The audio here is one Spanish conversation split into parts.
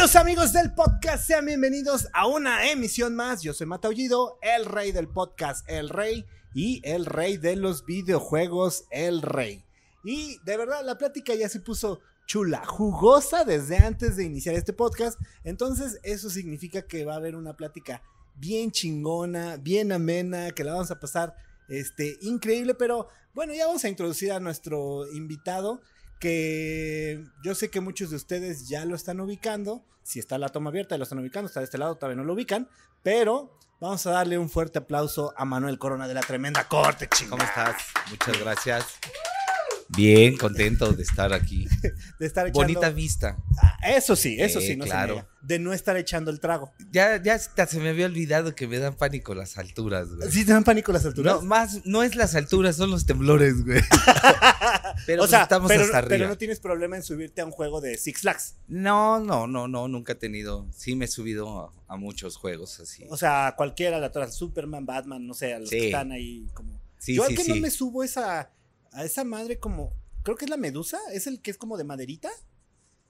Queridos amigos del podcast, sean bienvenidos a una emisión más. Yo soy Mataullido, el rey del podcast, el rey y el rey de los videojuegos, el rey. Y de verdad, la plática ya se puso chula, jugosa desde antes de iniciar este podcast. Entonces, eso significa que va a haber una plática bien chingona, bien amena, que la vamos a pasar este, increíble. Pero bueno, ya vamos a introducir a nuestro invitado que yo sé que muchos de ustedes ya lo están ubicando. Si está la toma abierta, lo están ubicando. Está de este lado, todavía no lo ubican. Pero vamos a darle un fuerte aplauso a Manuel Corona de la Tremenda Corte, chingón. ¿Cómo estás? Muchas gracias. Bien, contento de estar aquí. De estar echando... Bonita vista. Ah, eso sí, eso Sí, sí, no claro. se. De no estar echando el trago. Ya, ya hasta se me había olvidado que me dan pánico las alturas, güey. ¿Sí te dan pánico las alturas? No, más, no es las alturas, son los temblores, güey. Pero o pues estamos pero, hasta arriba. pero no tienes problema en subirte a un juego de Six Flags. No, no, no, no, nunca he tenido. Sí me he subido a, a muchos juegos así. O sea, cualquiera, la Superman, Batman, no sé, a los Sí. que están ahí como... Sí, Yo al sí, que no me subo esa, a esa madre como... Creo que es la medusa, es el que es como de maderita.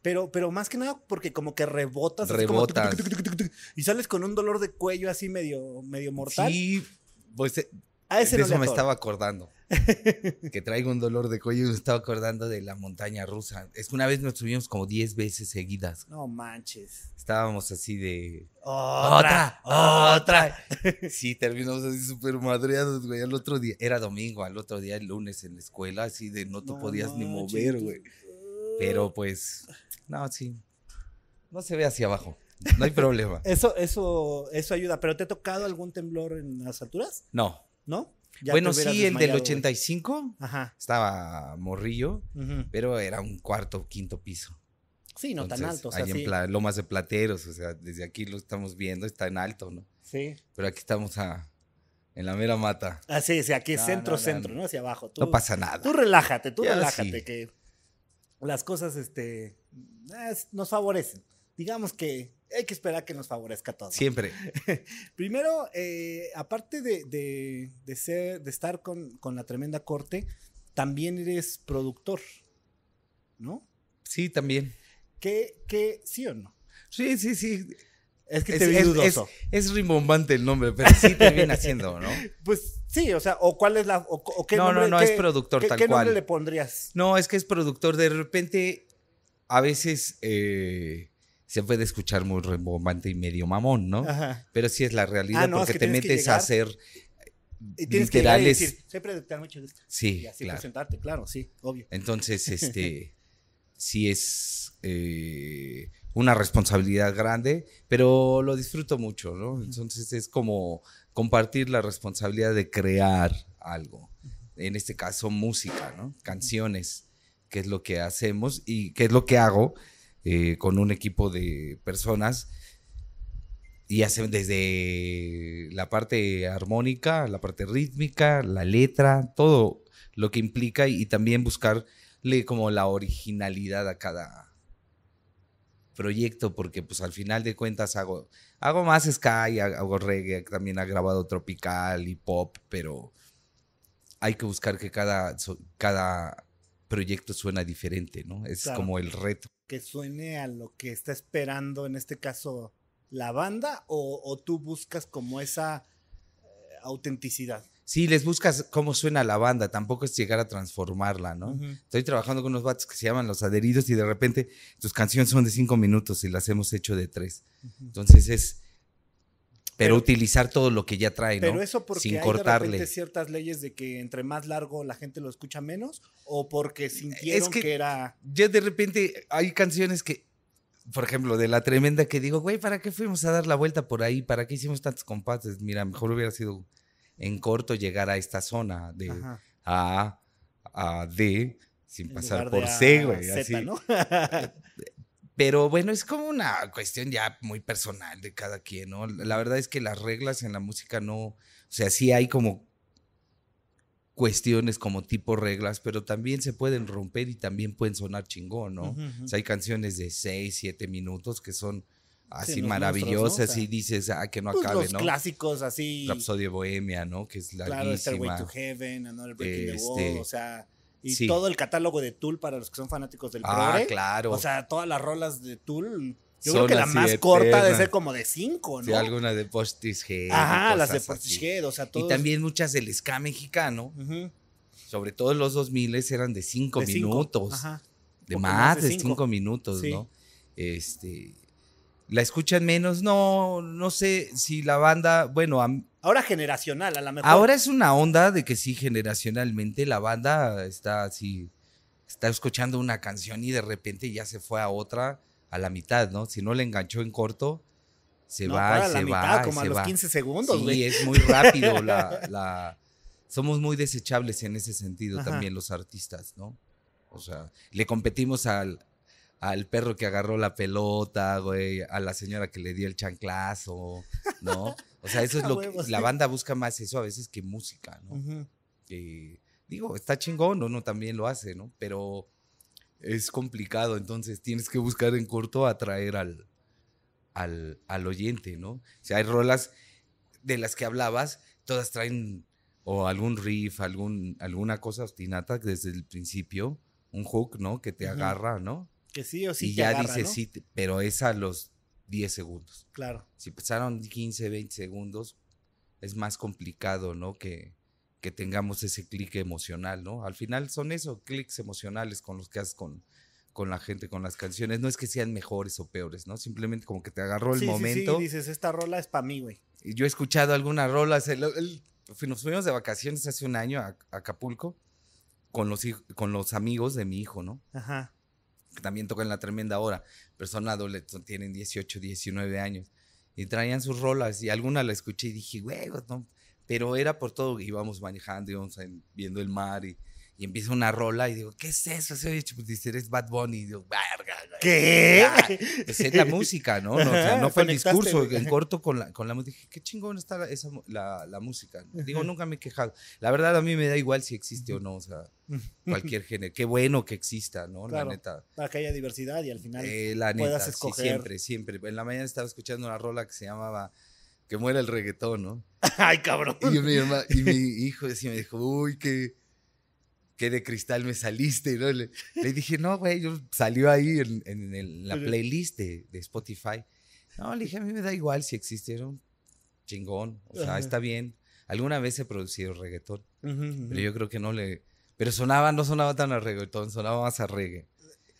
Pero, pero más que nada porque como que rebotas. como tuc, Rebotas. tuc, tuc, tuc, y sales con un dolor de cuello así medio, medio mortal. Sí, pues eh, a ese de no eso le me estaba acordando. que traigo un dolor de cuello y me estaba acordando de la montaña rusa. Es que una vez nos subimos como 10 veces seguidas. No manches. Estábamos así de. Otra, otra. Sí, terminamos así súper madreados, güey. Al otro día, era domingo, al otro día, el lunes en la escuela, así de no te No podías ni mover, güey. Pero pues, no, sí. No se ve hacia abajo. No hay problema. Eso, eso, eso ayuda. ¿Pero te ha tocado algún temblor en las alturas? No. ¿No? Ya bueno, sí, el del desmayado, güey. 85 Ajá. estaba morrillo, pero era un cuarto, quinto piso. Sí, no tan alto. O sea, ahí sí. en Lomas de Plateros, o sea, desde aquí lo estamos viendo, está en alto, ¿no? Sí. Pero aquí estamos a, en la mera mata. Ah, sí, sí, aquí es No, centro, no, no, centro, no. Hacia abajo. Tú, No pasa nada. Tú relájate, tú Ya relájate, sí. que las cosas, este, es- nos favorecen. Digamos que hay que esperar que nos favorezca todo. Siempre. Primero, eh, aparte de, de- de ser, de estar con, con la tremenda corte, también eres productor, ¿no? Sí, también. ¿Qué, qué, sí o no? Sí, sí, sí. Es que Es, te vi es- dudoso. es- es rimbombante el nombre, pero sí te viene haciendo, ¿no? Pues sí, o sea, o cuál es la, o, o qué No, no, nombre, no, qué- es productor qué- tal ¿Qué nombre le pondrías? No, es que es productor. De repente, a veces eh, se puede escuchar muy rimbombante y medio mamón, ¿no? Ajá. Pero sí es la realidad Ah, no, es porque que te metes a hacer Y tienes que literales. decir, soy productor, mucho gusto. Sí, Y así claro. presentarte, claro, sí, obvio. Entonces, este, sí es eh, una responsabilidad grande, pero lo disfruto mucho, ¿no? Entonces es como compartir la responsabilidad de crear algo. En este caso, música, ¿no? Canciones, que es lo que hacemos y que es lo que hago eh, con un equipo de personas. Y hacen desde la parte armónica, la parte rítmica, la letra, todo lo que implica y, y también buscarle como la originalidad a cada proyecto, porque pues al final de cuentas hago, hago más ska y hago reggae, también ha grabado tropical y pop, pero hay que buscar que cada, cada proyecto suena diferente, ¿no? Es Claro. como el reto. Que suene a lo que está esperando, en este caso, la banda, o, o tú buscas como esa eh, autenticidad. Sí, les buscas cómo suena la banda, tampoco es llegar a transformarla, ¿no? Estoy trabajando con unos vatos que se llaman Los Adheridos y de repente tus canciones son de cinco minutos y las hemos hecho de tres. Entonces es... Pero, Pero- utilizar todo lo que ya trae, ¿no? Pero eso porque Sin hay cortarle. de repente ciertas leyes de que entre más largo la gente lo escucha menos, o porque sintieron que, que- era... Yo de repente hay canciones que, por ejemplo, de la tremenda que digo, güey, ¿para qué fuimos a dar la vuelta por ahí? ¿Para qué hicimos tantos compases? Mira, mejor hubiera sido en corto llegar a esta zona de Ajá, A a D sin en pasar por C, güey. Así. ¿no? Pero bueno, es como una cuestión ya muy personal de cada quien, ¿no? La verdad es que las reglas en la música no, o sea, sí hay como cuestiones como tipo reglas, pero también se pueden romper y también pueden sonar chingón, ¿no? O sea, hay canciones de 6, 7 minutos que son así los maravillosas monstruos, ¿no? O sea, y dices, ah, que no Pues acabe, los ¿no? clásicos así. Rapsodia Bohemia, ¿no? Que es Claro, Stairway larguísima. to Heaven, Another Breaking the Este, Wall, o sea, y sí. todo el catálogo de Tool para los que son fanáticos del Ah, progre. claro. O sea, todas las rolas de Tool Yo creo que la más corta debe ser como de 5, ¿no? Sí, alguna de Postishead. Ajá, las de. Portishead, o sea, todos. Y también muchas del ska mexicano, Ujú, sobre todo en los 2000 eran de 5 de cinco, minutos. Ajá. de más, de cinco. 5 minutos, Sí. ¿no? Este. ¿La escuchan menos? No, no sé si la banda, bueno, a Ahora generacional, a lo mejor. ahora es una onda de que sí, generacionalmente la banda está así, está escuchando una canción y de repente ya se fue a otra a la mitad, ¿no? Si no le enganchó en corto, se No, va y la se mitad, va. y como a se los va. 15 segundos, Sí, güey. es muy rápido la, la- Somos muy desechables en ese sentido Ajá. también los artistas, ¿no? O sea, le competimos al, al perro que agarró la pelota, güey, a la señora que le dio el chanclazo, ¿no? O sea, eso es lo que... La banda busca más eso a veces que música, ¿no? Ujú. que, digo, está chingón, uno también lo hace, ¿no? Pero es complicado, entonces tienes que buscar en corto atraer al, al, al oyente, ¿no? O sea, hay rolas de las que hablabas, todas traen o algún riff, algún, alguna cosa obstinata desde el principio, un hook, ¿no? Que te Ujú. agarra, ¿no? Que sí o sí y te ya agarra, dices, ¿no? sí, pero es a los 10 segundos. Claro. Si pasaron 15, 20 segundos, es más complicado, ¿no? Que, que tengamos ese clic emocional, ¿no? Al final son eso, clics emocionales con los que haces con, con la gente, con las canciones. No es que sean mejores o peores, ¿no? Simplemente como que te agarró el Sí, sí, sí, momento. dices, esta rola es para mí, güey. Y yo he escuchado algunas rolas. el- el- nos fuimos de vacaciones hace un año a, a Acapulco con los, con los amigos de mi hijo, ¿no? Ajá. Que también tocan la tremenda hora, pero son adolescentes, tienen 18, 19 años, y traían sus rolas, y alguna la escuché y dije, güey, pero era por todo, íbamos manejando, íbamos en- viendo el mar, y, y empieza una rola, y digo, ¿qué es eso? Se oye, pues, dice, eres Bad Bunny, y digo, verga, güey". ¿Qué? Pues es la música, ¿no? No, o sea, no fue el discurso, en corto con la, con la música. Dije, qué chingón está la, esa, la, la música. Digo, nunca me he quejado. La verdad, a mí me da igual si existe o no, o sea, cualquier género. Qué bueno que exista, ¿no? Claro. La neta. Para que haya diversidad y al final. Eh, la neta, puedas sí, escoger. siempre, siempre. En la mañana estaba escuchando una rola que se llamaba Que muera el reggaetón, ¿no? Ay, cabrón. Y mi, herma- y mi hijo decía, me dijo, uy, qué, qué de cristal me saliste, ¿no? Le, le dije, no, güey, yo salió ahí en, en el- la playlist de, de Spotify. No, le dije, a mí me da igual si existieron. Chingón, o sea, Ajá. está bien. Alguna vez he producido reggaetón, Ujú, ujú. pero yo creo que no le... Pero sonaba, no sonaba tan a reggaetón, sonaba más a reggae.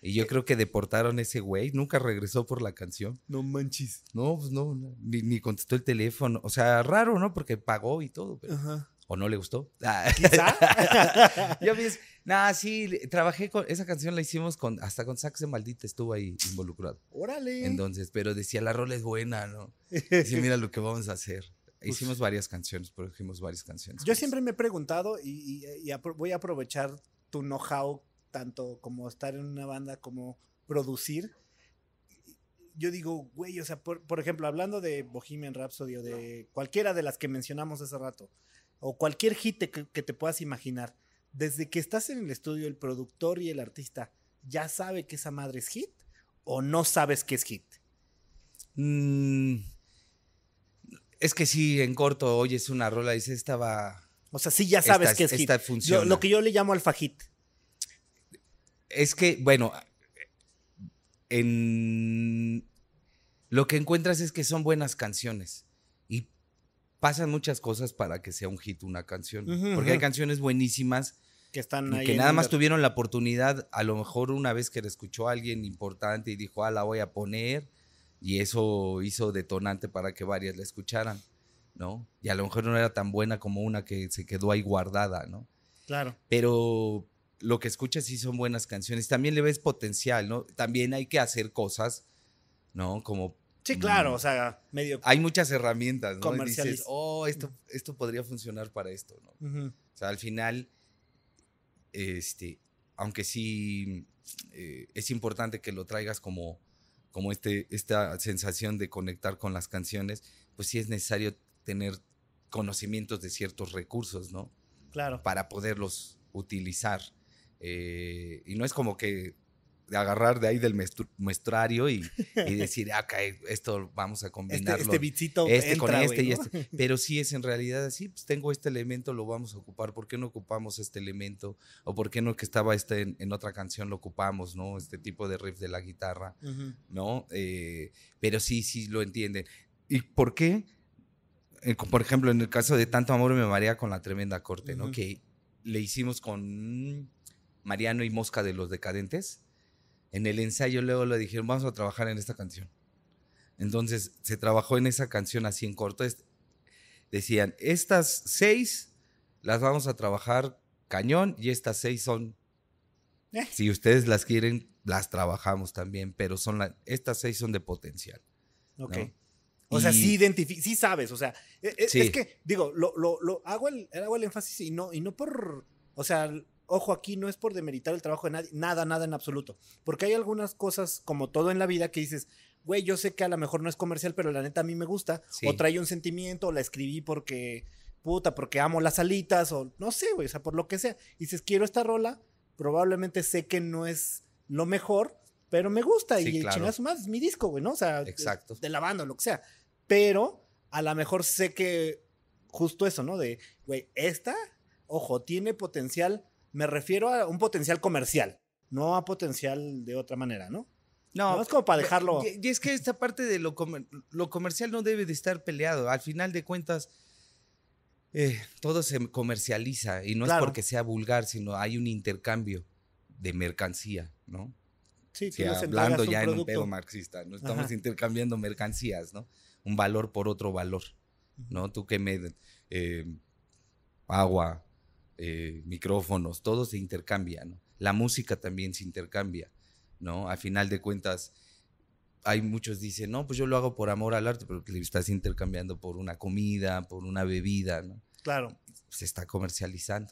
Y yo creo que deportaron a ese güey, nunca regresó por la canción. No manches. No, pues no, no, ni, ni contestó el teléfono. O sea, raro, ¿no? Porque pagó y todo, pero- Ajá. O no le gustó. Quizá. Yo ves, nada, sí, trabajé con esa canción la hicimos con hasta con Sax de Maldita estuvo ahí involucrado. Órale. Entonces, pero decía la rola es buena, ¿no? Decía, mira lo que vamos a hacer. Hicimos varias canciones, produjimos varias canciones. Pues Yo siempre me he preguntado y, y- y apro- voy a aprovechar tu know-how, tanto como estar en una banda como producir. Yo digo, güey, o sea, por, por ejemplo, hablando de Bohemian Rhapsody o de cualquiera de las que mencionamos hace rato, o cualquier hit que, que te puedas imaginar, desde que estás en el estudio, el productor y el artista, ¿ya sabe que esa madre es hit? ¿O no sabes que es hit? Mm, es que sí, en corto oyes una rola y dices, esta va... O sea, sí ya sabes esta- que es hit. Yo- lo que yo le llamo alfa hit. Es que, bueno, en lo que encuentras es que son buenas canciones pasan muchas cosas para que sea un hit una canción. Porque hay canciones buenísimas Que están ahí. que nada más el- tuvieron la oportunidad, a lo mejor una vez que la escuchó alguien importante y dijo, ah, la voy a poner, y eso hizo detonante para que varias la escucharan, ¿no? Y a lo mejor no era tan buena como una que se quedó ahí guardada, ¿no? Claro. pero lo que escuchas sí son buenas canciones. También le ves potencial, ¿no? También hay que hacer cosas, ¿no? Como... Sí, claro, mm, o sea, medio. Hay muchas herramientas, ¿no? Y dices, oh, esto, esto podría funcionar para esto, ¿no? O sea, al final, este, aunque sí eh, es importante que lo traigas como, como este, esta sensación de conectar con las canciones, pues sí es necesario tener conocimientos de ciertos recursos, ¿no? Claro. para poderlos utilizar. Eh, y no es como que agarrar de ahí del muestrario y, decir, ah, ok, esto vamos a este, combinarlo. Este, bichito este con este y este. Pero si es en realidad así, pues tengo este elemento, lo vamos a ocupar. ¿Por qué no ocupamos este elemento? ¿O por qué no que estaba este en, otra canción lo ocupamos, no? Este tipo de riff de la guitarra, ¿no? Eh, pero sí, sí lo entienden. ¿Y por qué? Eh, por ejemplo, en el caso de Tanto Amor me marea con la tremenda corte, ¿no? Que le hicimos con Mariano y Mosca de los Decadentes en el ensayo luego le dijeron, vamos a trabajar en esta canción. Entonces se trabajó en esa canción así en corto. Decían, estas seis las vamos a trabajar cañón y estas seis son, eh. si ustedes las quieren, las trabajamos también, pero son la, estas seis son de potencial. Ok. O sea, sí identificas, sí sabes, o sea, e, e, es, que, digo, lo, lo, hago, el, hago el énfasis y no, y no por, o sea, ojo, aquí no es por demeritar el trabajo de nadie, nada, nada en absoluto. Porque hay algunas cosas, como todo en la vida, que dices, güey, yo sé que a lo mejor no es comercial, pero la neta a mí me gusta. O trae un sentimiento, o la escribí porque, puta, porque amo las alitas, o no sé, güey, o sea, por lo que sea. Y dices, quiero esta rola, probablemente sé que no es lo mejor, pero me gusta. y claro. chingazo más, es mi disco, güey, ¿no? O sea, Exacto. de la banda, lo que sea. Pero a lo mejor sé que justo eso, ¿no? De, güey, esta, ojo, tiene potencial me refiero a un potencial comercial, no a potencial de otra manera, ¿no? No, es como para dejarlo. Y, es que esta parte de lo, lo, comercial no debe de estar peleado. Al final de cuentas, eh, todo se comercializa y no es porque sea vulgar, sino hay un intercambio de mercancía, ¿no? Sí, sí hablando ya en un pedo marxista, no estamos intercambiando mercancías, ¿no? Un valor por otro valor, ¿no? Tú que me eh, agua, eh, micrófonos, todo se intercambia, ¿no? La música también se intercambia, ¿no? Al final de cuentas, hay muchos dicen, no, pues yo lo hago por amor al arte, pero que le estás intercambiando por una comida, por una bebida, ¿no? Claro. Se está comercializando.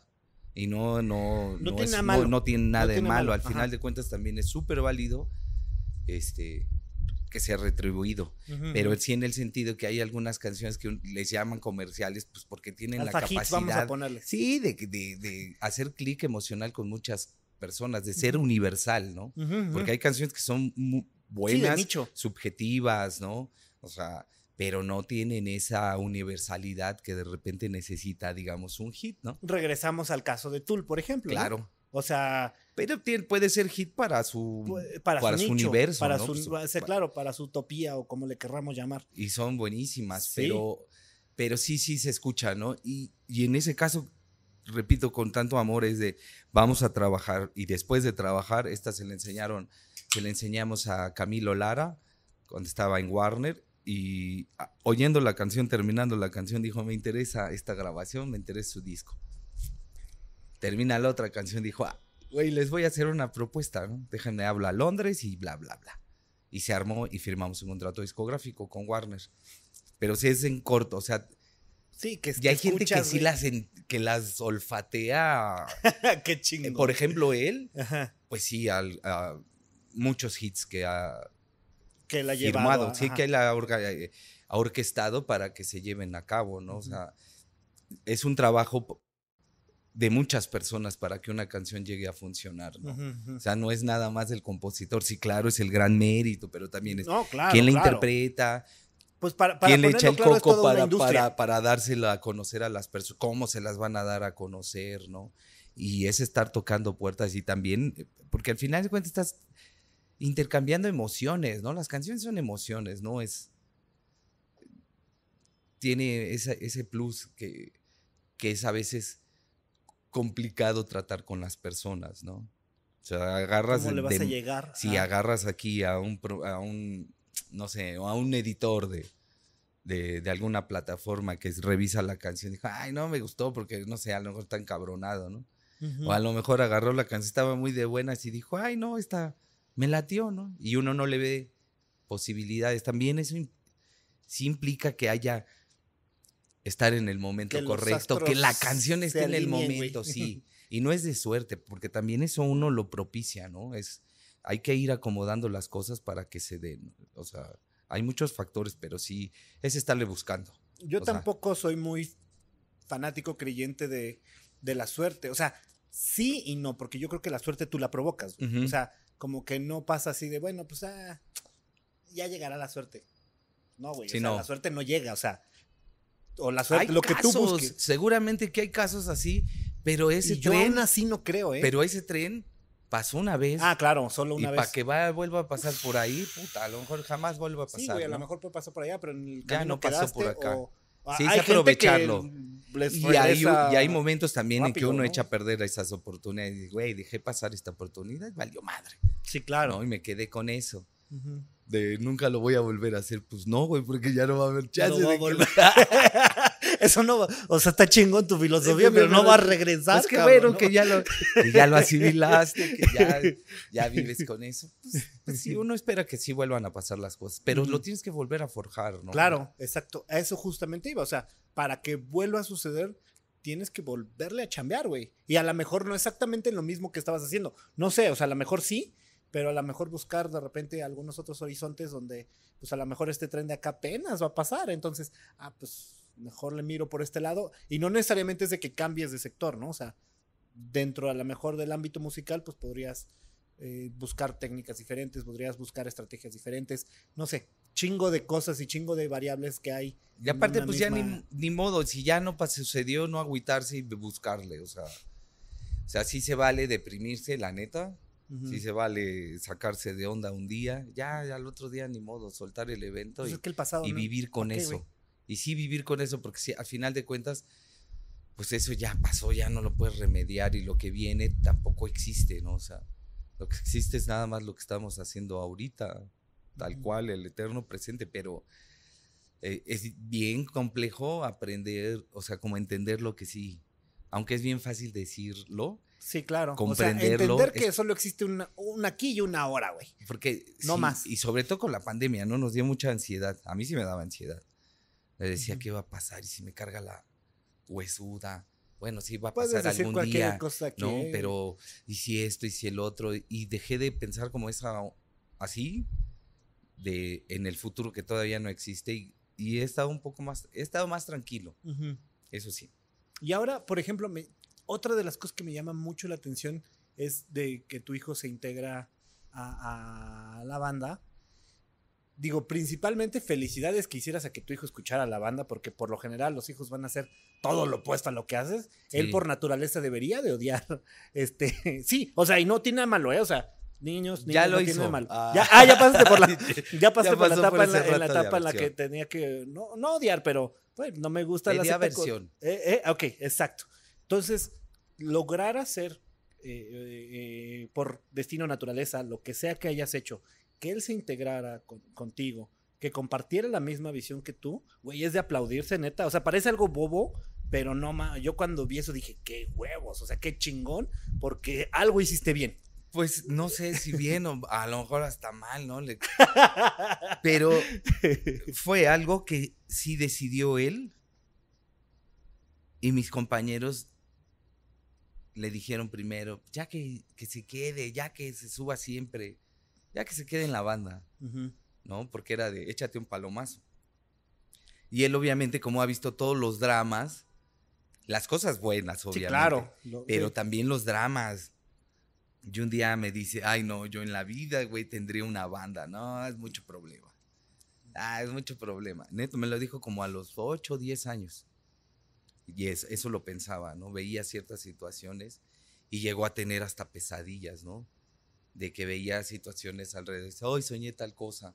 Y no, no, no, tiene, nada no, tiene nada de malo. Al final de cuentas también es súper válido este, que sea retribuido. Pero sí en el sentido que hay algunas canciones que les llaman comerciales, pues porque tienen la capacidad. Sí, de, de, hacer clic emocional con muchas personas, de ser universal, ¿no? Porque hay canciones que son buenas, subjetivas, ¿no? O sea, pero no tienen esa universalidad que de repente necesita, digamos, un hit, ¿no? Regresamos al caso de Tool, por ejemplo. Claro. O sea. Pero puede ser hit para su, para, su, universo. Para su, pues, claro, para su utopía o como le querramos llamar. Y son buenísimas, pero, pero sí, sí se escucha, ¿no? Y, y en ese caso, repito, con tanto amor es de vamos a trabajar. Y después de trabajar, esta se le enseñaron, se le enseñamos a Camilo Lara cuando estaba en Warner. Y oyendo la canción, terminando la canción, dijo, me interesa esta grabación, me interesa su disco termina la otra canción, dijo, ah, güey, les voy a hacer una propuesta, ¿no? Déjenme hablar a Londres y bla, bla, bla. Y se armó y firmamos un contrato discográfico con Warner. Pero si es en corto, o sea... Sí, que Y hay gente que sí las, que las olfatea. Qué chingo. Por ejemplo, él, pues sí, a muchos hits que ha que la firmado, sí, que él ha, ha orquestado para que se lleven a cabo, ¿no? O sea, es un trabajo de muchas personas para que una canción llegue a funcionar, ¿no? O sea, no es nada más del compositor, sí, claro, es el gran mérito, pero también es no, claro, quién la interpreta, pues para, quién le echa el coco para, para, para, dársela a conocer a las personas, cómo se las van a dar a conocer, ¿no? Y es estar tocando puertas y también, porque al final de cuentas estás intercambiando emociones, ¿no? Las canciones son emociones, ¿no? Es, tiene ese plus que, que es a veces complicado tratar con las personas, ¿no? O sea, agarras... ¿Cómo le vas a llegar? Si agarras aquí a un, a un, no sé, a un editor de, de, alguna plataforma que revisa la canción y dijo, ay, no me gustó porque, no sé, a lo mejor está encabronado, ¿no? O a lo mejor agarró la canción, estaba muy de buenas y dijo, ay, no, esta me latió, ¿no? Y uno no le ve posibilidades. También eso sí implica que haya estar en el momento correcto, que la canción esté en el momento, sí. Y no es de suerte, porque también eso uno lo propicia, ¿no? Es, hay que ir acomodando las cosas para que se den. O sea, hay muchos factores, pero sí, es estarle buscando. Yo tampoco soy muy fanático creyente de, de, la suerte. O sea, sí y no, porque yo creo que la suerte tú la provocas. O sea, como que no pasa así de, bueno, pues ah, ya llegará la suerte. No, güey, Sí, o sea, no. la suerte no llega, o sea, o la suerte, Hay lo que tú casos, busques. Seguramente que hay casos así, pero ese Y yo tren, aún así no creo, ¿eh? pero ese tren pasó una vez. ah, claro, solo y una para vez. que va, vuelva a pasar por ahí, puta, a lo mejor jamás vuelva a pasar. Sí, güey, a lo mejor puede pasar por allá, pero en el Ya no pasó por acá. o- Sí, hay aprovecharlo. que Y hay, y hay momentos también en que rápido, uno ¿no? echa a perder esas oportunidades. Y, Güey, dejé pasar esta oportunidad, valió madre. Sí, claro. ¿no? Y me quedé con eso. Ujú. De nunca lo voy a volver a hacer. Pues no, güey, porque ya no va a haber chance no de que- volver. Eso no va, o sea, está chingón tu filosofía, pero no no- va a regresar. Es que cabrón, bueno, ¿no? que ya lo, que ya lo asimilaste, que ya, ya vives con eso. Pues, pues sí, uno espera que sí vuelvan a pasar las cosas, pero lo tienes que volver a forjar, ¿no? Claro, exacto. A eso justamente iba. O sea, para que vuelva a suceder, tienes que volverle a chambear, güey. Y a lo mejor no exactamente lo mismo que estabas haciendo. No sé, o sea, a lo mejor sí, pero a lo mejor buscar de repente algunos otros horizontes donde, pues a lo mejor este tren de acá apenas va a pasar. Entonces, ah, pues mejor le miro por este lado. Y no necesariamente es de que cambies de sector, ¿no? O sea, dentro a lo mejor del ámbito musical, pues podrías eh, buscar técnicas diferentes, podrías buscar estrategias diferentes, no sé, chingo de cosas y chingo de variables que hay. Y aparte, pues ya ni, ni modo, si ya no sucedió, no agüitarse y buscarle, o sea. O sea, sí se vale deprimirse, la neta. Sí se vale sacarse de onda un día. Ya, ya al otro día ni modo, soltar el evento Pues y, es que el pasado. y ¿no? vivir con ¿Para qué, eso. Y sí vivir con eso, porque sí, al final de cuentas, pues eso ya pasó, ya no lo puedes remediar y lo que viene tampoco existe, ¿no? O sea, lo que existe es nada más lo que estamos haciendo ahorita, tal cual, el eterno presente, pero eh, es bien complejo aprender, o sea, como entender lo que sí, aunque es bien fácil decirlo, Sí, claro. comprenderlo O sea, entender que es- solo existe un aquí y una ahora, güey. Porque No sí, más. Y sobre todo con la pandemia, ¿no? Nos dio mucha ansiedad. A mí sí me daba ansiedad. Le decía, Ujú. ¿qué va a pasar? ¿Y si me carga la huesuda? Bueno, sí va a pasar decir algún cualquier día. cosa que. ¿No? Pero, ¿y si esto? ¿Y si el otro? Y dejé de pensar como esa, así, de en el futuro que todavía no existe. Y, y he estado un poco más, he estado más tranquilo. Ujú. Eso sí. Y ahora, por ejemplo, me- otra de las cosas que me llama mucho la atención es de que tu hijo se integra a, a la banda. Digo, principalmente felicidades que hicieras a que tu hijo escuchara la banda, porque por lo general los hijos van a hacer todo lo opuesto a lo que haces. Él por naturaleza debería de odiar. Este, sí, o sea, y no tiene nada malo, ¿eh? O sea, niños, niños Ya lo no tiene hizo. nada malo. Ah. Ya, ah, ya pasaste por la, ya pasaste Ya por la etapa, por en la, en etapa en la que tenía que, no, no odiar, pero pues, no me gusta la Tenía aversión. eh, eh, ok, exacto. Entonces, lograr hacer eh, eh, eh, por destino naturaleza, lo que sea que hayas hecho, que él se integrara con- contigo, que compartiera la misma visión que tú, güey, es de aplaudirse, neta. O sea, parece algo bobo, pero no ma. Yo cuando vi eso dije, qué huevos, o sea, qué chingón, porque algo hiciste bien. Pues no sé si bien o a lo mejor hasta mal, ¿no? Le- Pero fue algo que sí decidió él y mis compañeros le dijeron primero, ya que, que se quede, ya que se suba siempre, ya que se quede en la banda. ¿no? Porque era de échate un palomazo. Y él obviamente como ha visto todos los dramas, las cosas buenas, Sí, obviamente. claro. Lo- Pero sí. también los dramas. Y un día me dice, ay no, yo en la vida, güey, tendría una banda. No, es mucho problema. Ah, es mucho problema. Neto, me lo dijo como a los 8 o 10 años. Y es- eso lo pensaba, ¿no? Veía ciertas situaciones y llegó a tener hasta pesadillas, ¿no? De que veía situaciones alrededor. Dice, Hoy soñé tal cosa.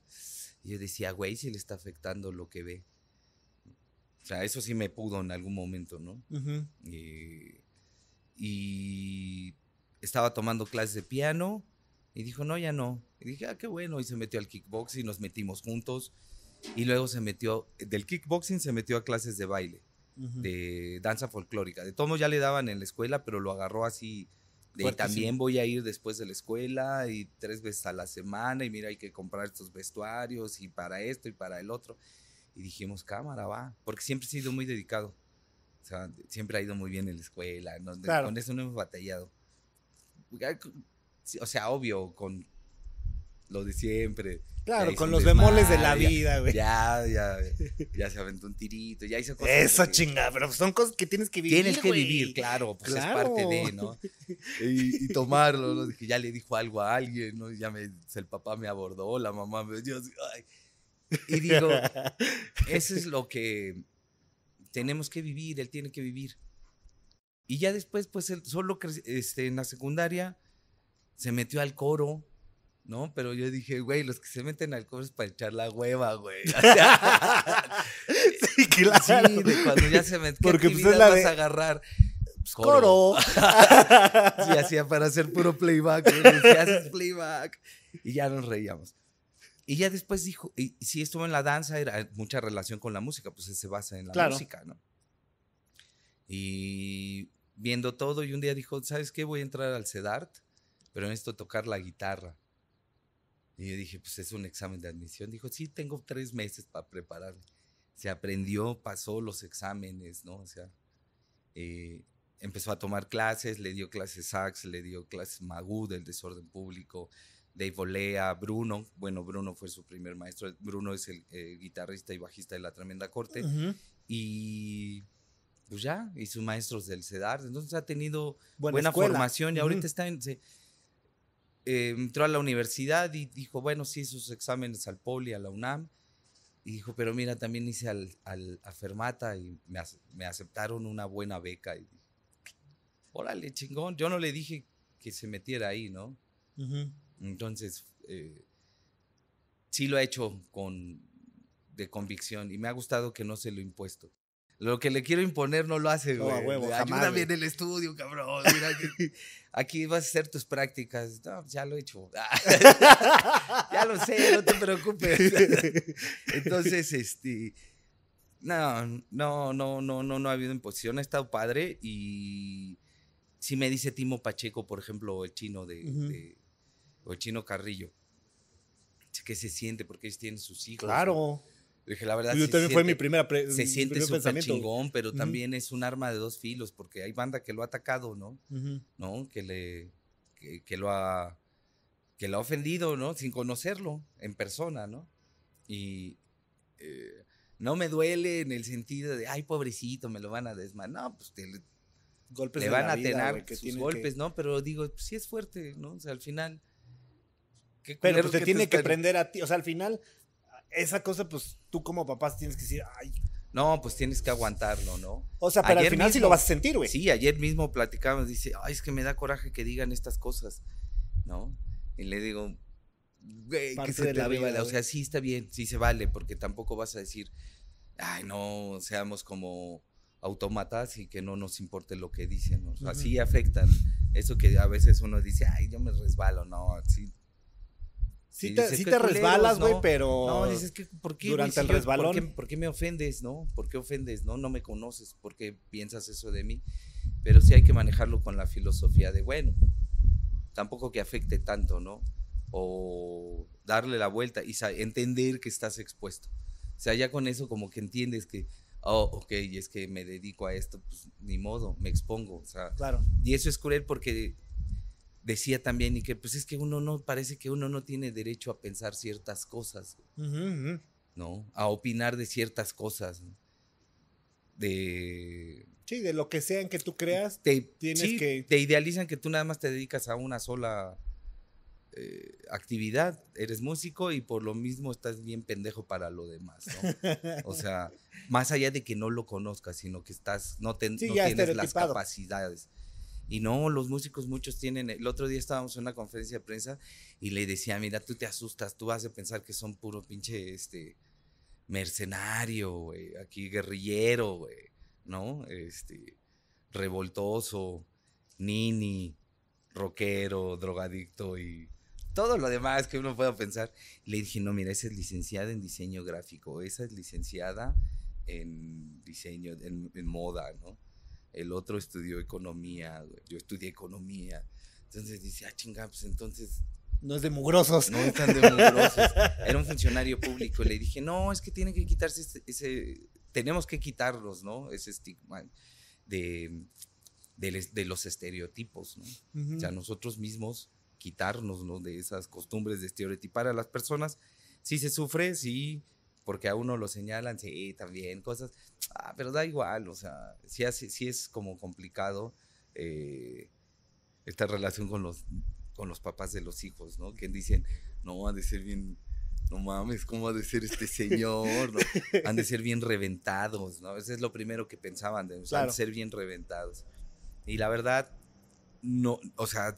Y yo decía, güey, si le está afectando lo que ve. O sea, eso sí me pudo en algún momento, ¿no? Eh, y estaba tomando clases de piano y dijo, no, ya no. Y dije, ah, qué bueno. Y se metió al kickboxing, y nos metimos juntos. Y luego se metió, del kickboxing se metió a clases de baile, de danza folclórica. De todos ya le daban en la escuela, pero lo agarró así. De Fuertísimo. también voy a ir después de la escuela y tres veces a la semana y mira, hay que comprar estos vestuarios y para esto y para el otro. Y dijimos, cámara, va, porque siempre he sido muy dedicado. O sea, siempre ha ido muy bien en la escuela, ¿no? Claro. con eso no hemos batallado. O sea, obvio, con lo de siempre. Claro, con los bemoles de la vida, güey. Ya, ya, ya se aventó un tirito, ya hizo cosas. Eso, chingada, pero son cosas que tienes que vivir. Tienes que vivir, claro, pues Claro. es parte de, ¿no? Y, y tomarlo, ¿no? Que ya le dijo algo a alguien, ¿no? Ya me, el papá me abordó, la mamá me dio. Y digo, eso es lo que tenemos que vivir, él tiene que vivir. Y ya después, pues, él solo este, en la secundaria se metió al coro, ¿no? Pero yo dije, güey, los que se meten al coro es para echar la hueva, güey. O sea, Sí, claro. Sí, de cuando ya se metió. Porque, ¿Qué pues, es la vas de- a agarrar? Pues, Coro. Sí, hacía para hacer puro playback. güey, decía, haces playback. Y ya nos reíamos. Y ya después dijo, y sí estuvo en la danza, era mucha relación con la música, pues se basa en la Claro. música, ¿no? Y viendo todo, y un día dijo, ¿sabes qué? Voy a entrar al CEDART, pero necesito tocar la guitarra. Y yo dije, pues es un examen de admisión. Dijo, sí, tengo tres meses para prepararme. Se aprendió, pasó los exámenes, ¿no? O sea, eh, empezó a tomar clases, le dio clases sax, le dio clases Magú del desorden público, Dave Olea, Bruno, bueno, Bruno fue su primer maestro, Bruno es el eh, guitarrista y bajista de La Tremenda Corte, Ujú. y pues ya, y sus maestros del CEDAR, entonces ha tenido Buena buena, formación y ahorita Ujú. está en... se- eh, entró a la universidad y dijo, bueno, sí, sus exámenes al Poli, a la UNAM, y dijo, pero mira, también hice al, al- a Fermata y me, me aceptaron una buena beca. Y dije, órale, chingón. Yo no le dije que se metiera ahí, ¿no? Entonces, eh, sí lo ha hecho con, de convicción y me ha gustado que no se lo he impuesto. Lo que le quiero imponer no lo hace, No, güey. a huevo, Ayúdame en el estudio, cabrón. Mira aquí vas a hacer tus prácticas. No, ya lo he hecho. ya lo sé, no te preocupes. Entonces, este, no, no, no, no, no, no ha habido imposición, ha estado padre y si me dice Timo Pacheco, por ejemplo, el chino de- o el chino Carrillo, que se siente porque ellos tienen sus hijos. Claro. Dije, la verdad, Yo también fue mi primera pre- se siente súper chingón, pero también es un arma de dos filos, porque hay banda que lo ha atacado, ¿no? ¿No? Que le, que, que lo ha, que lo ha ofendido, ¿no? Sin conocerlo en persona, ¿no? Y eh, no me duele en el sentido de, ay, pobrecito, me lo van a desmayar. No, pues te- Golpes le van a vida, tener que sus golpes, que- ¿no? Pero digo, pues sí es fuerte, ¿no? O sea, al final. Pero pues te tiene que prender a ti. O sea, al final, esa cosa, pues tú como papás tienes que decir, ay. No, pues tienes que aguantarlo, ¿no? O sea, pero al Ayer final sí mismo- lo vas a sentir, güey. Sí, ayer mismo platicábamos, dice, ay, es que me da coraje que digan estas cosas, ¿no? Y le digo, güey, que se te la vida, resbala". O sea, sí está bien, sí se vale, porque tampoco vas a decir, ay, no, seamos como autómatas y que no nos importe lo que dicen. O sea, sí afectan. Eso que a veces uno dice, ay, yo me resbalo, no, sí. Sí Y te, dices, sí "Qué te resbalas, güey, ¿no? pero. No, dices que, ¿por qué? durante el resbalón. ¿por qué, por qué me ofendes, no? ¿Por qué ofendes, no? No me conoces, ¿por qué piensas eso de mí? Pero sí hay que manejarlo con la filosofía de, bueno, tampoco que afecte tanto, ¿no? O darle la vuelta y entender que estás expuesto. O sea, ya con eso como que entiendes que, oh, ok, es que me dedico a esto, pues ni modo, me expongo. O sea, Claro. y eso es cruel porque decía también y que pues es que uno no, parece que uno no tiene derecho a pensar ciertas cosas. ¿no? A opinar de ciertas cosas. De. Sí, de lo que sea en que tú creas. Te, Tienes sí, que- te idealizan que tú nada más te dedicas a una sola eh, actividad. Eres músico y por lo mismo estás bien pendejo para lo demás, ¿no? O sea, más allá de que no lo conozcas, sino que estás, no, te- Sí, no tienes las capacidades. Y no, los músicos muchos tienen, el otro día estábamos en una conferencia de prensa y le decía, mira, tú te asustas, tú vas a pensar que son puro pinche, este, mercenario, güey, aquí guerrillero, güey, ¿no? Este, revoltoso, nini, rockero, drogadicto y todo lo demás que uno pueda pensar. Le dije, no, mira, esa es licenciada en diseño gráfico, esa es licenciada en diseño, en moda, ¿no? El otro estudió economía, güey, yo estudié economía. Entonces dice, ah, chinga, pues entonces No es de mugrosos. no están de mugrosos. Era un funcionario público. Le dije, no, es que tiene que quitarse ese, ese- tenemos que quitarlos, ¿no? Ese estigma de, de, los estereotipos, ¿no? O sea, nosotros mismos quitarnos ¿no? de esas costumbres de estereotipar a las personas. Sí se sufre, sí, porque a uno lo señalan, sí, también, cosas, ah, pero da igual, o sea, sí, sí es como complicado eh, esta relación con los, con los papás de los hijos, ¿no? Que dicen, no, han de ser bien, no mames, ¿cómo ha de ser este señor? Han de ser bien reventados, ¿no? Eso es lo primero que pensaban, de, han de ser bien reventados. Y la verdad, no, o sea,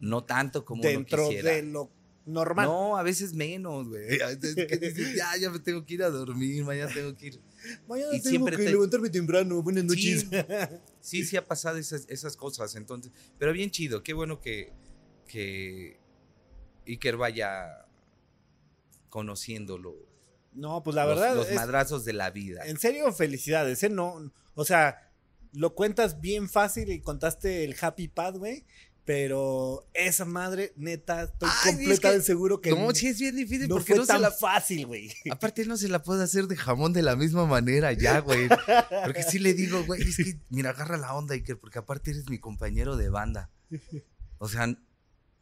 no tanto como Dentro uno quisiera. de lo normal. No, a veces menos, güey. ya, ya me tengo que ir a dormir, mañana tengo que ir. Mañana tengo siempre que levantarme temprano, buenas noches. Sí, sí, ha pasado esas, esas, cosas, entonces, pero bien chido, qué bueno que, que Iker vaya conociéndolo. No, pues la verdad. Los madrazos de la vida. En serio, felicidades, ¿eh? No, o sea, lo cuentas bien fácil y contaste el happy path, güey. Pero esa madre, neta, estoy completamente seguro que. No, sí es bien difícil no porque fue tan la... fácil, güey. Aparte, no se la puede hacer de jamón de la misma manera ya, güey. Porque sí le digo, güey, es que, mira, agarra la onda, Iker, porque aparte eres mi compañero de banda. O sea,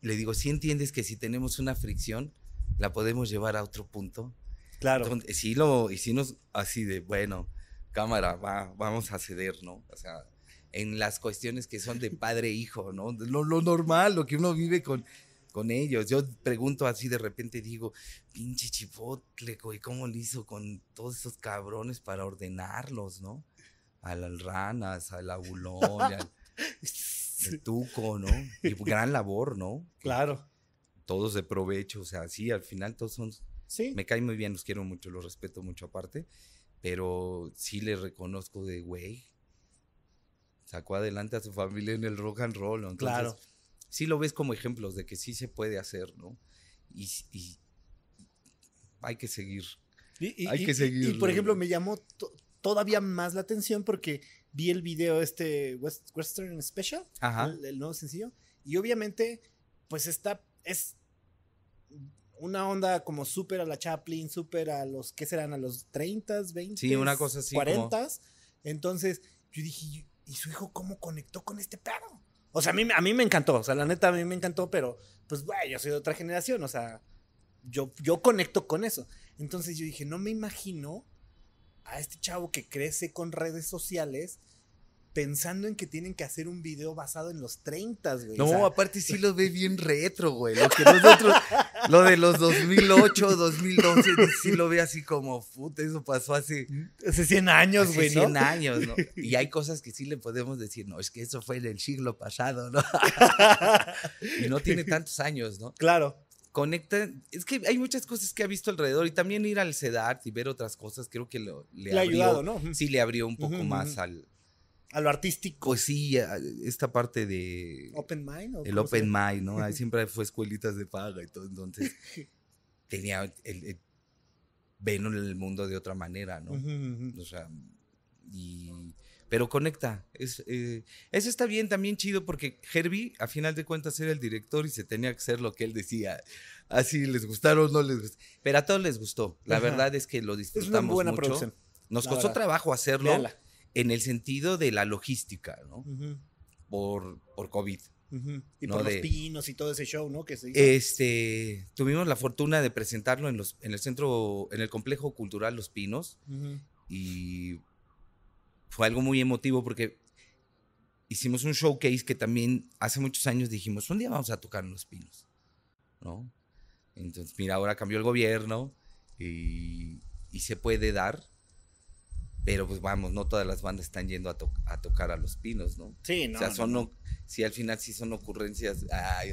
le digo, si entiendes que si tenemos una fricción, la podemos llevar a otro punto. Claro. Entonces, sí lo hicimos así de, bueno, cámara, va, vamos a ceder, ¿no? O sea en las cuestiones que son de padre e hijo, ¿no? Lo, lo, normal, lo que uno vive con, con ellos. Yo pregunto así de repente, digo, pinche chipotle, güey, ¿cómo le hizo con todos esos cabrones para ordenarlos, ¿no? A las ranas, al abulón, al, tuco, ¿no? Y gran labor, ¿no? Claro. Todos de provecho, o sea, sí, al final todos son... Sí. Me caen muy bien, los quiero mucho, los respeto mucho aparte, pero sí les reconozco de, güey, sacó adelante a su familia en el rock and roll. Entonces, claro. Sí lo ves como ejemplos de que sí se puede hacer, ¿no? Y, hay que seguir. Y, hay que seguir. Y, por ejemplo, me llamó todavía más la atención porque vi el video este Western Special, El, nuevo sencillo, y obviamente, pues está, es una onda como súper a la Chaplin, súper a los, ¿qué serán? A los 30, 20, sí, una cosa así 40. Entonces, yo dije, ¿y su hijo cómo conectó con este perro? O sea, a mí, a mí me encantó, o sea, la neta a mí me encantó, pero pues, güey, yo soy de otra generación, o sea, yo, yo conecto con eso. Entonces yo dije, no me imagino a este chavo que crece con redes sociales pensando en que tienen que hacer un video basado en los 30, güey. No, aparte sí lo ve bien retro, güey. Lo que nosotros, lo de los 2008, 2012, sí lo ve así como, puta, eso pasó hace... Hace 100 años, güey, ¿no? 100 años, ¿no? Y hay cosas que sí le podemos decir, no, es que eso fue en el siglo pasado, ¿no? y no tiene tantos años, ¿no? Claro conecta. Es que hay muchas cosas que ha visto alrededor y también ir al CEDART y ver otras cosas, creo que le, ha ayudado, ¿no? Sí, le abrió un poco más al, a lo artístico. Pues sí, esta parte de... Open Mind. El Open Mind, ¿no? Ahí siempre fue escuelitas de paga y todo, entonces tenía el, ven el mundo de otra manera, ¿no? O sea, y... Pero conecta. Es, eh, eso está bien, también chido, porque Herbie, a final de cuentas, era el director y se tenía que hacer lo que él decía. Así les gustaron, no les gustó. Pero a todos les gustó. La verdad es que lo disfrutamos es una buena mucho. Producción. Nos costó trabajo hacerlo en el sentido de la logística, ¿no? por, por COVID. Y por los pinos y todo ese show, ¿no? Que Este, tuvimos la fortuna de presentarlo en, los, en el centro, en el complejo cultural Los Pinos. Y fue algo muy emotivo porque hicimos un showcase que también hace muchos años dijimos, un día vamos a tocar en Los Pinos, ¿no? Entonces, mira, ahora cambió el gobierno y, y se puede dar pero pues vamos, no todas las bandas están yendo a, a tocar a los pinos, ¿no? Sí, no. O sea, son, si al final sí son ocurrencias, ay,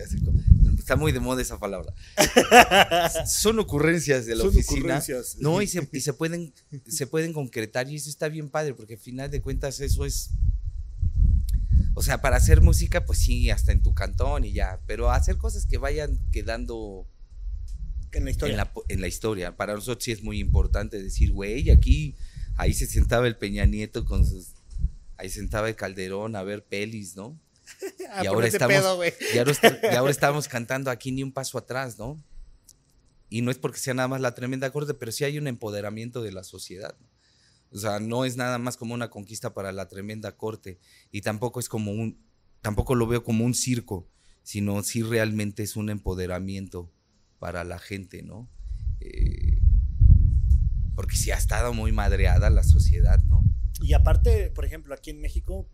está muy de moda esa palabra. son ocurrencias de la oficina. Ocurrencias. No, y se, y se, pueden, se pueden concretar y eso está bien padre, porque al final de cuentas eso es... O sea, para hacer música, pues sí, hasta en tu cantón y ya, pero hacer cosas que vayan quedando en la historia. En la, en la historia. Para nosotros sí es muy importante decir, güey, aquí ahí se sentaba el Peña Nieto con sus. Ahí sentaba el Calderón a ver pelis, ¿no? y, ahora estamos, y, ahora estamos cantando aquí ni un paso atrás, ¿no? Y no es porque sea nada más la tremenda corte, pero sí hay un empoderamiento de la sociedad. O sea, no es nada más como una conquista para la tremenda corte. Y tampoco es como un. Tampoco lo veo como un circo, sino si realmente es un empoderamiento para la gente, ¿no? Eh, porque sí ha estado muy madreada la sociedad, ¿no? Y aparte, por ejemplo, aquí en México,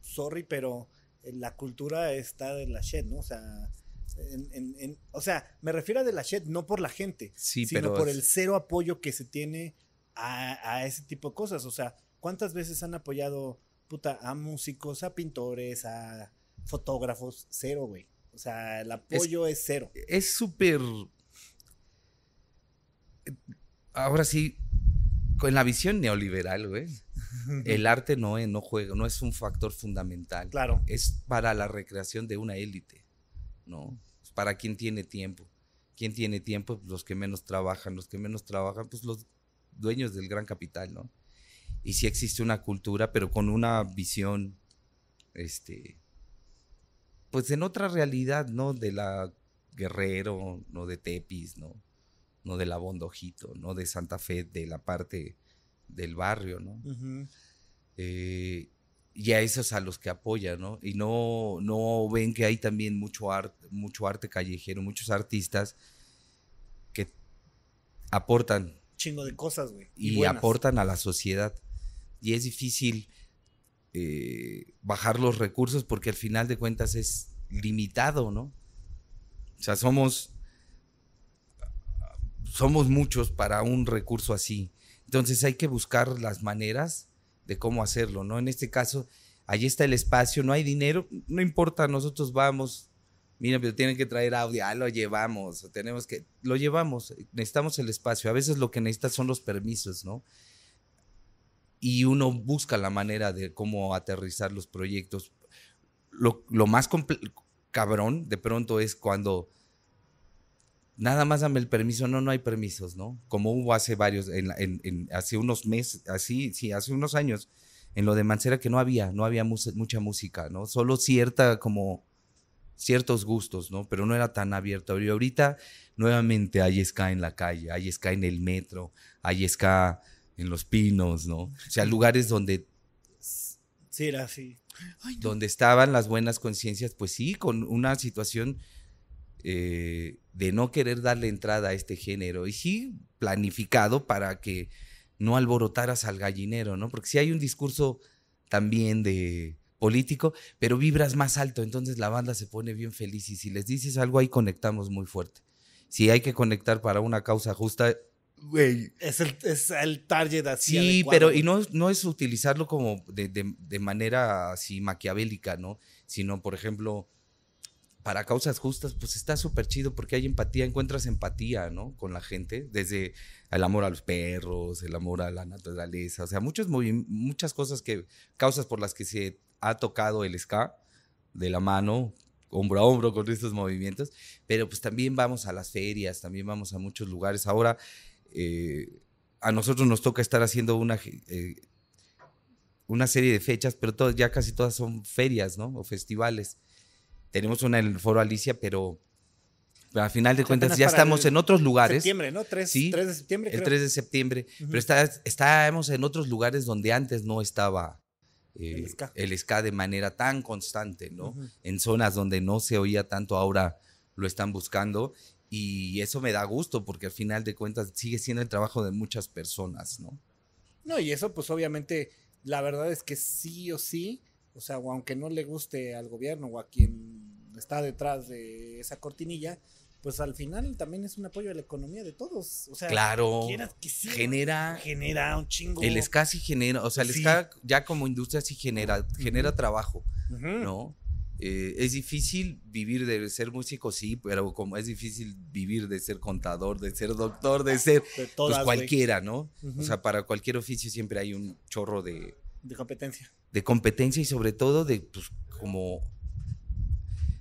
sorry, pero la cultura está de la shit, ¿no? O sea, o sea, me refiero a de la shit no por la gente, sino por el cero apoyo que se tiene a, ese tipo de cosas. O sea, ¿cuántas veces han apoyado puta, a músicos, a pintores, a fotógrafos? Cero, güey. O sea, el apoyo es, cero. Es súper. Ahora sí, con la visión neoliberal, güey. el arte no es, no juega, no es un factor fundamental. Claro. Es para la recreación de una élite, ¿no? para quien tiene tiempo. ¿Quién tiene tiempo? Pues los que menos trabajan. Los que menos trabajan, pues los dueños del gran capital, ¿no? Y sí existe una cultura, pero con una visión, este, pues en otra realidad, ¿no? De la Guerrero, no de Tepis, ¿no? No de la Bondojito, no de Santa Fe, de la parte del barrio, ¿no? y a esos a los que apoyan, ¿no? Y no, no ven que hay también mucho arte, mucho arte callejero, muchos artistas que aportan. Chingo de cosas, güey. Y, aportan a la sociedad. Y es difícil eh, bajar los recursos porque al final de cuentas es limitado, ¿no? O sea, somos, somos muchos para un recurso así. Entonces hay que buscar las maneras de cómo hacerlo, ¿no? En este caso, allí está el espacio, no hay dinero, no importa, nosotros vamos, mira, pero tienen que traer audio, ah, lo llevamos, tenemos que, lo llevamos, necesitamos el espacio, a veces lo que necesitas son los permisos, ¿no? Y uno busca la manera de cómo aterrizar los proyectos. Lo, más cabrón de pronto es cuando nada más dame el permiso, no, no hay permisos, ¿no? Como hubo hace varios, en, hace unos meses, así, sí, hace unos años, en lo de Mancera que no había, no había mucha música, ¿no? Solo cierta, como, ciertos gustos, ¿no? Pero no era tan abierto. Y ahorita, nuevamente, hay ska en la calle, hay ska en el metro, hay ska en Los Pinos, ¿no? O sea, lugares donde... Sí, era así. Donde estaban las buenas conciencias, pues sí, con una situación eh, de no querer darle entrada a este género y sí planificado para que no alborotaras al gallinero, ¿no? Porque si hay un discurso también de político, pero vibras más alto, entonces la banda se pone bien feliz y si les dices algo ahí conectamos muy fuerte. Si hay que conectar para una causa justa, güey. Es el, es el target así. Sí, pero y no, no es utilizarlo como de, de, de manera así maquiavélica, ¿no? Sino, por ejemplo, para causas justas, pues está súper chido porque hay empatía, encuentras empatía, ¿no? Con la gente, desde el amor a los perros, el amor a la naturaleza, o sea, muchos muchas cosas que, causas por las que se ha tocado el ska de la mano, hombro a hombro con estos movimientos, pero pues también vamos a las ferias, también vamos a muchos lugares. Ahora, eh, a nosotros nos toca estar haciendo una, eh, una serie de fechas, pero ya casi todas son ferias, ¿no? O festivales. Tenemos una en el Foro Alicia, pero al final de cuentas ya estamos en otros lugares. Septiembre, ¿no? 3, ¿sí? 3 de septiembre. El 3 de septiembre. Pero está, estábamos en otros lugares donde antes no estaba eh, el, ska. de manera tan constante, ¿no? En zonas donde no se oía tanto, ahora lo están buscando. Y eso me da gusto porque al final de cuentas sigue siendo el trabajo de muchas personas, ¿no? No, y eso pues obviamente la verdad es que sí o sí o sea, o aunque no le guste al gobierno o a quien está detrás de esa cortinilla, pues al final también es un apoyo a la economía de todos. O sea, claro, genera, genera un chingo. El SCA sí genera, o sea, el SCA ya como industria sí genera, genera trabajo, ¿no? Eh, es difícil vivir de ser músico, sí, pero como es difícil vivir de ser contador, de ser doctor, de ser pues cualquiera, ¿no? O sea, para cualquier oficio siempre hay un chorro de, de competencia de competencia y sobre todo de pues, como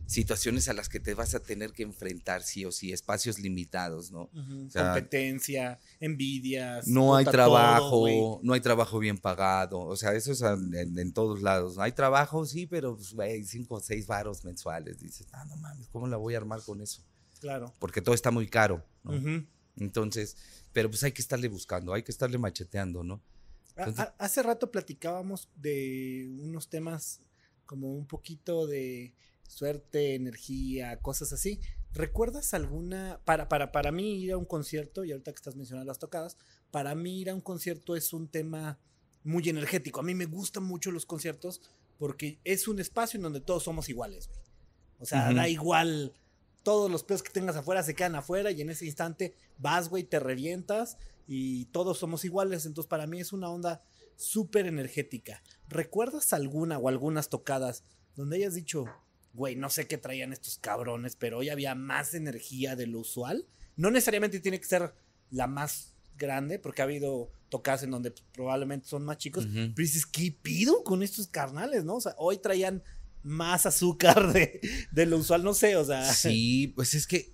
situaciones a las que te vas a tener que enfrentar sí o sí, espacios limitados, ¿no? Competencia, envidias. No hay trabajo, no hay trabajo bien pagado, o sea, eso es en, todos lados. Hay trabajo, sí, pero, pues, cinco o seis varos mensuales. Dices, ah, no mames, ¿cómo la voy a armar con eso? Claro. Porque todo está muy caro, Entonces, pero pues hay que estarle buscando, hay que estarle macheteando, ¿no? Hace rato platicábamos de unos temas como un poquito de suerte, energía, cosas así. ¿Recuerdas alguna, para, para, para mí ir a un concierto, y ahorita que estás mencionando las tocadas, para mí ir a un concierto es un tema muy energético. A mí me gustan mucho los conciertos porque es un espacio en donde todos somos iguales, güey. O sea, da igual, todos los pedos que tengas afuera se quedan afuera y en ese instante vas, güey, te revientas y todos somos iguales. Entonces, para mí es una onda súper energética. ¿Recuerdas alguna o algunas tocadas donde hayas dicho, güey, no sé qué traían estos cabrones, pero hoy había más energía de lo usual? No necesariamente tiene que ser la más grande, porque ha habido tocadas en donde probablemente son más chicos, pero dices, ¿qué pido con estos carnales, no? O sea, hoy traían más azúcar de, de lo usual, no sé, o sea. Sí, pues es que.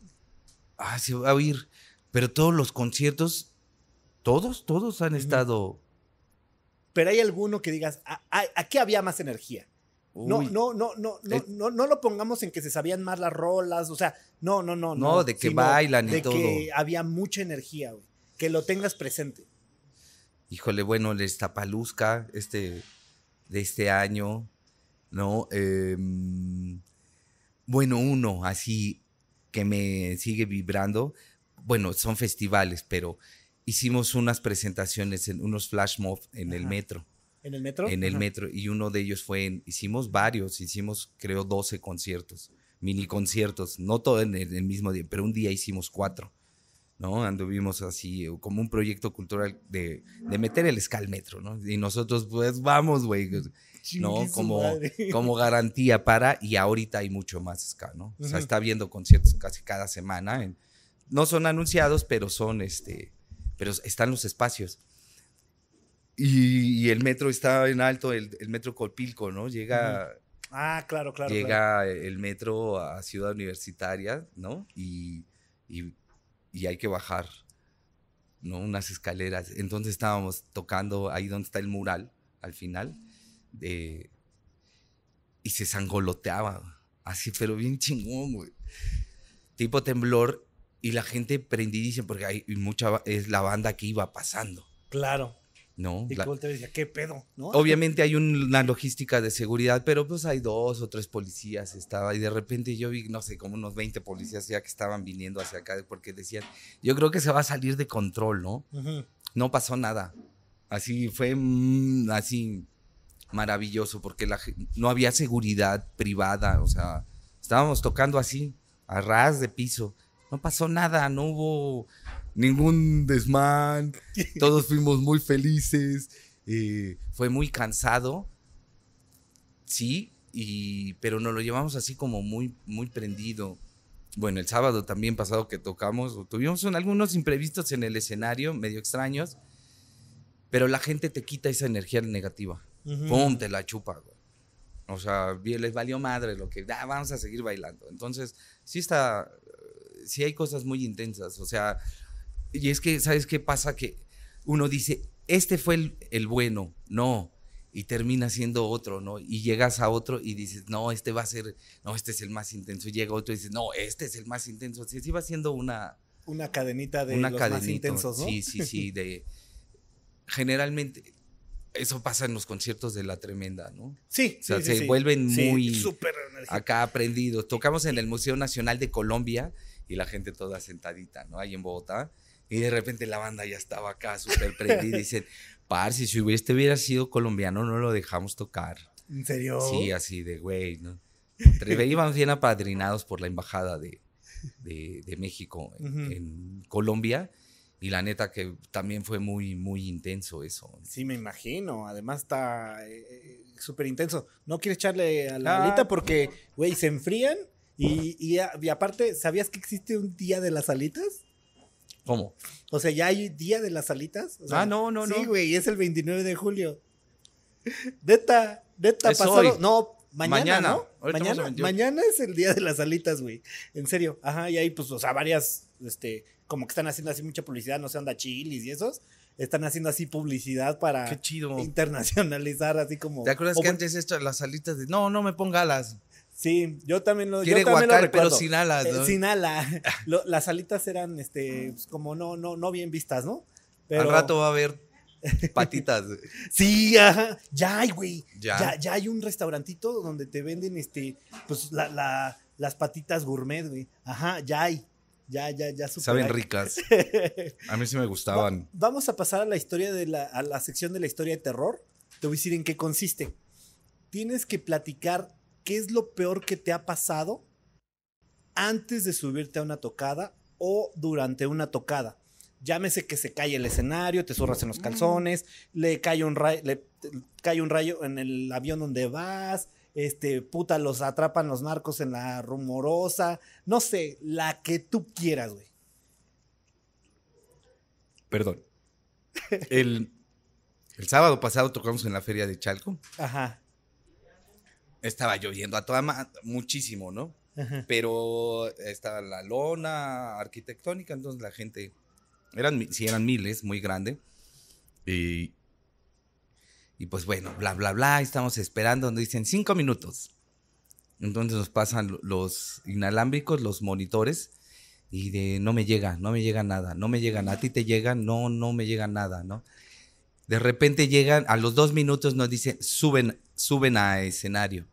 Ah, se va a oír. Pero todos los conciertos, todos, todos han estado. Pero hay alguno que digas, ¿a, a- aquí había más energía? No, no, no, no, no, Eh. no, no lo pongamos en que se sabían más las rolas, o sea, no, no, no. No, de que bailan y de todo. que había mucha energía, güey. Que lo tengas presente. Híjole, bueno, el Estapaluzca, este, de este año, ¿no? Em, bueno, uno así que me sigue vibrando. Bueno, son festivales, pero hicimos unas presentaciones en unos flash mob en el metro. ¿En el metro? en el Ajá. metro y uno de ellos fue en, hicimos varios, hicimos creo 12 conciertos, mini conciertos, no todo en el, el mismo día, pero un día hicimos cuatro, ¿no? Anduvimos así, como un proyecto cultural de, de meter el ska al metro, ¿no? Y nosotros pues vamos, güey, ¿no? Como, como garantía para, y ahorita hay mucho más ska, ¿no? O sea, está habiendo conciertos casi cada semana, en- no son anunciados, pero son, este, pero están los espacios. Y, y el metro está en alto, el, el metro Colpilco, ¿no? Llega, Ah, claro, claro. claro. llega el metro a Ciudad Universitaria, ¿no? Y, y- y hay que bajar, ¿no? Unas escaleras. Entonces estábamos tocando ahí donde está el mural, al final, de, y se sangoloteaba, así, pero bien chingón, güey. Tipo temblor, y la gente prendidísima, porque hay mucha, es la banda que iba pasando, Claro. ¿no? Y La- y decía, ¿qué pedo? ¿No? Obviamente hay un- una logística de seguridad, pero pues hay dos o tres policías estaba y de repente yo vi, no sé, como unos 20 policías ya que estaban viniendo hacia acá porque decían, yo creo que se va a salir de control, ¿no? Ujú. No pasó nada. Así fue mm, así maravilloso porque la, no había seguridad privada, o sea, estábamos tocando así, a ras de piso. No pasó nada, no hubo ningún desmán, todos fuimos muy felices, eh, fue muy cansado, sí, y, pero nos lo llevamos así como muy, muy prendido. Bueno, el sábado también pasado que tocamos, tuvimos un- algunos imprevistos en el escenario, medio extraños, pero la gente te quita esa energía negativa. ¡Pum! Te la chupa, güey. O sea, les valió madre lo que, "Ah, vamos a seguir bailando. Entonces, sí está, eh, sí hay cosas muy intensas. O sea, y es que, ¿sabes qué pasa? Que uno dice, este fue el, el bueno, no, y termina siendo otro, ¿no? Y llegas a otro y dices, no, este va a ser, no, este es el más intenso. Y llega otro y dices, no, este es el más intenso. Sí, sí va siendo una, Una cadenita de una los más intensos, ¿no? Sí, sí, sí. De, generalmente, eso pasa en los conciertos de La Tremenda, ¿no? Sí, O sea, sí, sí, se sí. vuelven Sí, muy acá aprendidos. Tocamos en el Museo Nacional de Colombia y la gente toda sentadita, ¿no? Ahí en Bogotá. Y de repente la banda ya estaba acá súper prendida y dicen, parce, si este hubiera sido colombiano no lo dejamos tocar. ¿En serio? Sí, así de güey, ¿no? Íbamos bien apadrinados por la embajada de, de- de México en Colombia y la neta que también fue muy, muy intenso eso. Sí, me imagino. Además está eh, eh, súper intenso. No quieres echarle a la Ah, alita porque, güey, se enfrían. Y, y, a- y aparte, ¿sabías que existe un día de las alitas? ¿Cómo? O sea, ya hay día de las alitas. O sea, Ah, no, no, sí, no. güey, es el 29 de julio. Neta, neta, Es pasado. hoy. No, mañana, Mañana. ¿no? Ahorita Mañana, vamos a 28. mañana es el día de las alitas, güey. En serio. Ajá, y ahí, pues, o sea, varias, este, como que están haciendo así mucha publicidad, no sé, anda chilis y esos. Están haciendo así publicidad para Qué chido. internacionalizar, así como. ¿Te acuerdas que antes las alitas de no, no me ponga alas? Sí, yo también lo, yo Quiere también lo guacal, pero sin alas, Eh, ¿no? sin ala. Lo- las alitas eran, este, pues, como no, no, no bien vistas, ¿no? Pero, Al rato va a haber patitas. Sí, ajá. Ya hay, güey. Ya. Ya. ya. hay un restaurantito donde te venden este, pues la, la- las patitas gourmet, güey. Ajá, ya hay. Ya, ya, ya. Saben ricas. A mí sí me gustaban. Va- vamos a pasar a la historia de la, a la sección de la historia de terror. Te voy a decir en qué consiste. Tienes que platicar qué es lo peor que te ha pasado antes de subirte a una tocada o durante una tocada. Llámese que se cae el escenario, te zurras en los calzones, le cae un rayo, le cae un rayo en el avión donde vas, este, puta, los atrapan los narcos en la rumorosa, no sé, la que tú quieras, güey. Perdón. El, el sábado pasado tocamos en la feria de Chalco. Ajá. Estaba lloviendo a toda ma- muchísimo, ¿no? ajá. Pero estaba la lona arquitectónica, entonces la gente, eran, sí eran miles, muy grande. Y, y pues bueno, bla, bla, bla, estamos esperando, nos dicen cinco minutos. Entonces nos pasan lo- los inalámbricos, los monitores, y de no me llega, no me llega nada, no me llegan, a ti te llegan, no, no me llega nada, ¿no? De repente llegan, a los dos minutos nos dicen, suben, suben a escenario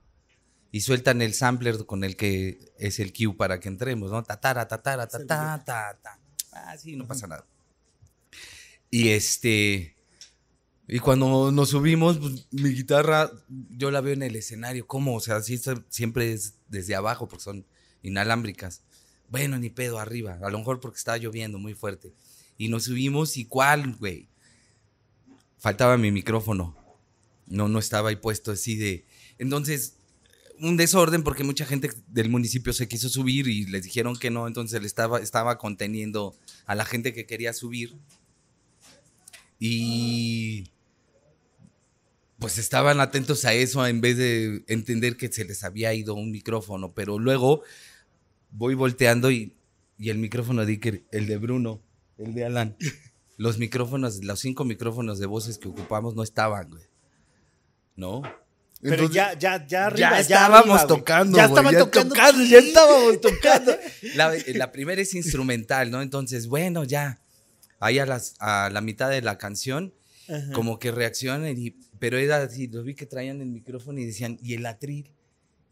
y sueltan el sampler con el que es el cue para que entremos, ¿no? Tatara, tatara, Es el tatá, ta, ta. Ah, sí, no pasa nada. Y este. Y cuando nos subimos, pues, mi guitarra, yo la veo en el escenario. ¿Cómo? O sea, sí, siempre es desde abajo porque son inalámbricas. Bueno, ni pedo arriba. A lo mejor porque estaba lloviendo muy fuerte. Y nos subimos y cuál, güey. Faltaba mi micrófono. No, no estaba ahí puesto así de. Entonces, un desorden porque mucha gente del municipio se quiso subir y les dijeron que no, entonces le estaba, estaba conteniendo a la gente que quería subir. Y pues estaban atentos a eso en vez de entender que se les había ido un micrófono, pero luego voy volteando y, y el micrófono de Iker, el de Bruno, el de Alan, los micrófonos, los cinco micrófonos de voces que ocupamos no estaban, güey. ¿No? Pero Entonces- ya, ya, ya arriba. ya estábamos arriba, güey. tocando. Ya güey, estaban tocando. ya estábamos tocando. La, la primera es instrumental, ¿no? Entonces, bueno, ya. Ahí a, las, a la mitad de la canción, Ajá. como que reaccionan, y, pero era así, lo vi que traían el micrófono y decían, ¿y el atril?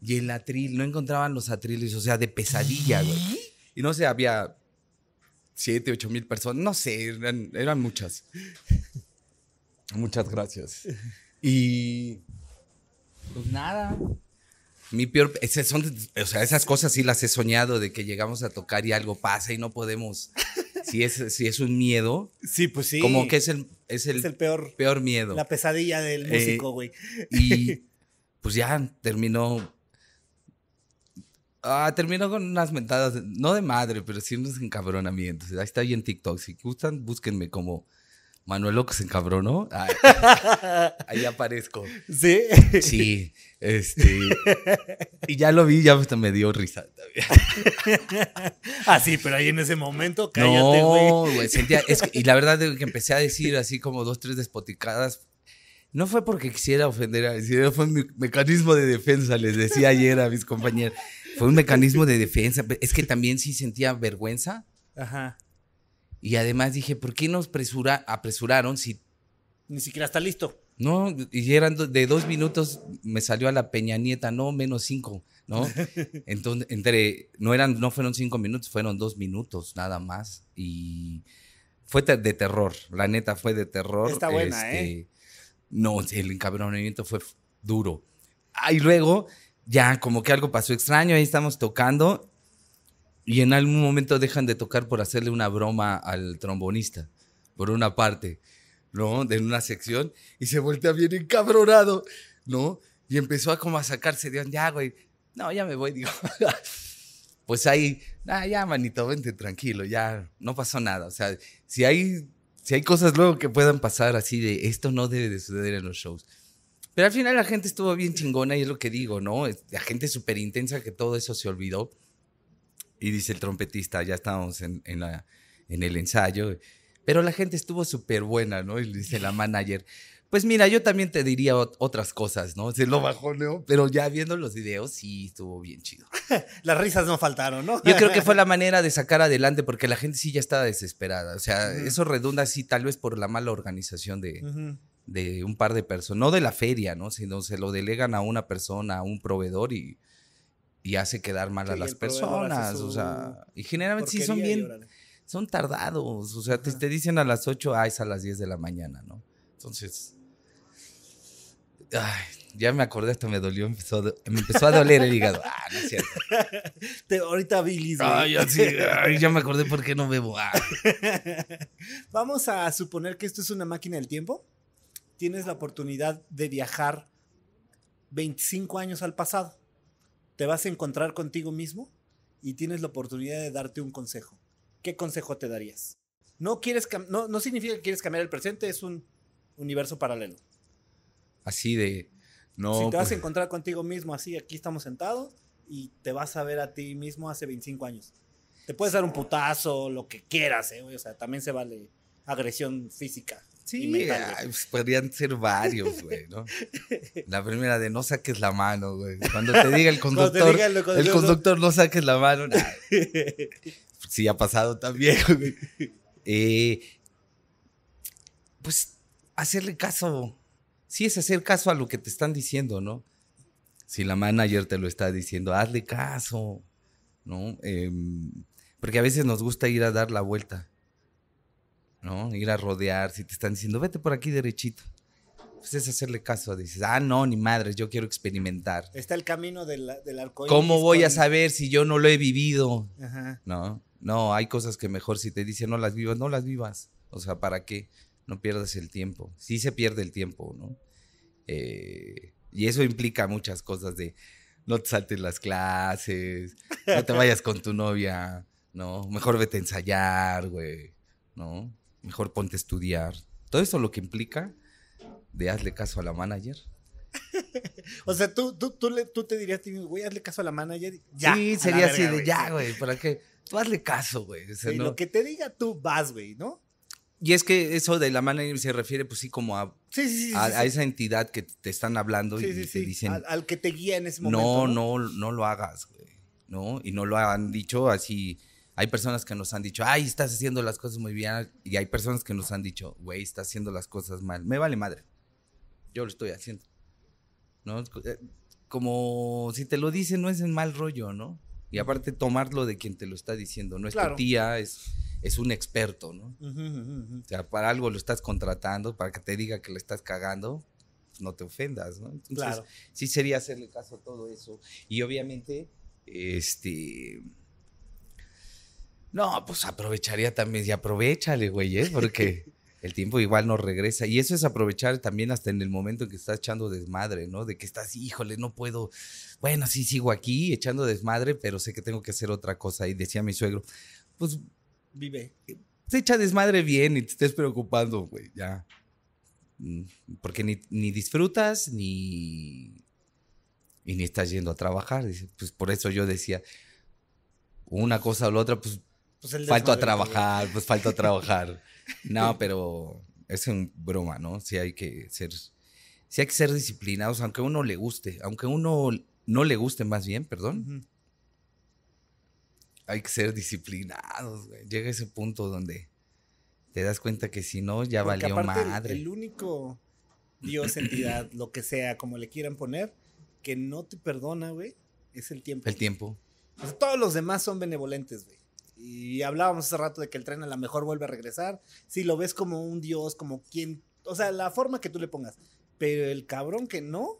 Y el atril, no encontraban los atriles, o sea, de pesadilla, güey. Y no sé, había siete, ocho mil personas, no sé, eran, eran muchas. Muchas gracias. Y pues nada. Mi peor, esas son, o sea, esas cosas sí las he soñado de que llegamos a tocar y algo pasa y no podemos. Si es, si es un miedo, Sí, pues sí. como que es el, es el, es el peor. peor miedo. La pesadilla del Eh, músico, güey. Y pues ya terminó. Ah, terminó con unas mentadas, no de madre, pero sí unos encabronamientos. Ahí está ahí en TikTok. Si gustan, búsquenme como Manuel Loco se encabronó. Ay, ahí aparezco. Sí. Sí, este. Y ya lo vi, ya me dio risa. ah, sí, pero ahí en ese momento, cállate, güey. No, güey, sentía, es que- y la verdad de que empecé a decir así como dos, tres despoticadas. No fue porque quisiera ofender a decir, fue mi mecanismo de defensa, les decía ayer a mis compañeros. Fue un mecanismo de defensa. Es que también sí sentía vergüenza. Ajá. Y además dije, ¿por qué nos presura, apresuraron si Ni siquiera está listo. no? Y eran de dos minutos, me salió a la Peña Nieta, no, menos cinco, ¿no? Entonces, entre, no eran, no fueron cinco minutos, fueron dos minutos nada más. Y fue de terror, la neta fue de terror. este, Está buena, ¿eh? No, el encabronamiento fue duro. Ah, y luego, ya como que algo pasó extraño, ahí estamos tocando. Y en algún momento dejan de tocar por hacerle una broma al trombonista, por una parte. ¿no? De una sección y se voltea bien encabronado, ¿no? Y empezó a como a sacarse de onda, ya, güey, no, ya me voy, digo. pues ahí, ah, ya, manito, vente tranquilo, ya, no pasó nada. O sea, si hay, si hay cosas luego que puedan pasar así de esto no debe de suceder en los shows. Pero al final la gente estuvo bien chingona y es lo que digo, ¿no? La gente súper intensa que todo eso se olvidó. Y dice el trompetista, ya estábamos en, en la, en el ensayo. Pero la gente estuvo súper buena, ¿no? Y dice la manager, Pues mira, yo también te diría ot- otras cosas, ¿no? Se lo bajoneo, pero ya viendo los videos sí estuvo bien chido. Las risas no faltaron, ¿no? Yo creo que fue la manera de sacar adelante porque la gente sí ya estaba desesperada. O sea, eso redunda así tal vez por la mala organización de, de un par de personas, no de la feria, ¿no? Sino se lo delegan a una persona, a un proveedor y, y hace quedar mal Sí, a las personas. O sea, y generalmente sí son bien, son tardados. O sea, te, Ajá. te dicen a las 8, ah, es a las 10 de la mañana, ¿no? Entonces, ay, ya me acordé, hasta me dolió, empezó a me empezó a doler el hígado. Ah, no es cierto. Te- ahorita bilis. Ay, ya, sí, ay, ya me acordé por qué no bebo. Ah. Vamos a suponer que esto es una máquina del tiempo. Tienes la oportunidad de viajar 25 años al pasado. Te vas a encontrar contigo mismo y tienes la oportunidad de darte un consejo. ¿Qué consejo te darías? No, quieres cam- no, no significa que quieres cambiar el presente, es un universo paralelo. Así de, no. si te vas pues, a encontrar contigo mismo así, aquí estamos sentados y te vas a ver a ti mismo hace 25 años. Te puedes dar un putazo, lo que quieras, ¿eh? O sea, también se vale agresión física. Sí, ay, pues, podrían ser varios, güey, ¿no? La primera de no saques la mano, güey. Cuando te diga el conductor, diga el el conductor, no saques la mano. nah. Sí, ha pasado también, güey. Eh, pues hacerle caso. Sí, es hacer caso a lo que te están diciendo, ¿no? Si la manager te lo está diciendo, hazle caso, ¿no? Em, porque a veces nos gusta ir a dar la vuelta, ¿no? Ir a rodear. Si te están diciendo, vete por aquí derechito. Pues es hacerle caso. Dices, ah, no, ni madres, yo quiero experimentar. Está el camino del, del ¿Cómo voy a saber si yo no lo he vivido? Ajá. No, no, hay cosas que mejor si te dicen no las vivas, no las vivas. O sea, ¿para qué? No pierdas el tiempo. Sí se pierde el tiempo, ¿no? Eh, y eso implica muchas cosas de no te saltes las clases, no te vayas con tu novia, ¿no? Mejor vete a ensayar, güey, ¿no? Mejor ponte a estudiar. Todo eso lo que implica de hazle caso a la manager. O sea, tú, tú, tú, le- tú te dirías, güey, hazle caso a la manager. Ya, sí, sería así de ya, güey, ¿para qué? Tú hazle caso, güey. o sea, Sí, no- Lo que te diga tú vas, güey, ¿no? Y es que eso de la manager se refiere, pues sí, como a, Sí, sí, sí. a, esa entidad que te están hablando y te dicen, Al, al que te guía en ese momento. no, no, no lo hagas, güey, ¿no? Y no lo han dicho así. Hay personas que nos han dicho, ay, estás haciendo las cosas muy bien. Y hay personas que nos han dicho, güey, estás haciendo las cosas mal. Me vale madre. Yo lo estoy haciendo. ¿No? Eh, Como si te lo dicen, no es en mal rollo, ¿no? Y aparte, tomarlo de quien te lo está diciendo. No es Claro. tu tía, es, es un experto, ¿no? Ujú, ujú, ujú. O sea, para algo lo estás contratando, para que te diga que le estás cagando, no te ofendas, ¿no? Entonces, Claro. sí sería hacerle caso a todo eso. Y obviamente, este. No, pues aprovecharía también, y aprovechale, güey, ¿eh? Porque el tiempo igual no regresa. Y eso es aprovechar también hasta en el momento en que estás echando desmadre, ¿no? De que estás, híjole, no puedo. Bueno, sí sigo aquí echando desmadre, pero sé que tengo que hacer otra cosa. Y decía mi suegro, pues Vive. se echa desmadre bien y te estés preocupando, güey, ya. Mm, Porque ni, ni disfrutas ni. Y ni estás yendo a trabajar. Pues por eso yo decía, una cosa o la otra, pues Pues el falto a trabajar, pues falto a trabajar. No, pero es en broma, ¿no? Sí hay que ser. Sí hay que ser disciplinados, aunque a uno le guste, aunque a uno no le guste más bien, perdón hay que ser disciplinados, güey. Llega ese punto donde te das cuenta que si no, ya Porque valió aparte el- madre. El, único Dios, entidad, lo que sea, como le quieran poner, que no te perdona, güey, es el tiempo. El tiempo. O sea, todos los demás son benevolentes, güey. Y hablábamos hace rato de que el tren a lo mejor vuelve a regresar. Si lo ves como un dios, como quien. O sea, la forma que tú le pongas. Pero el cabrón que no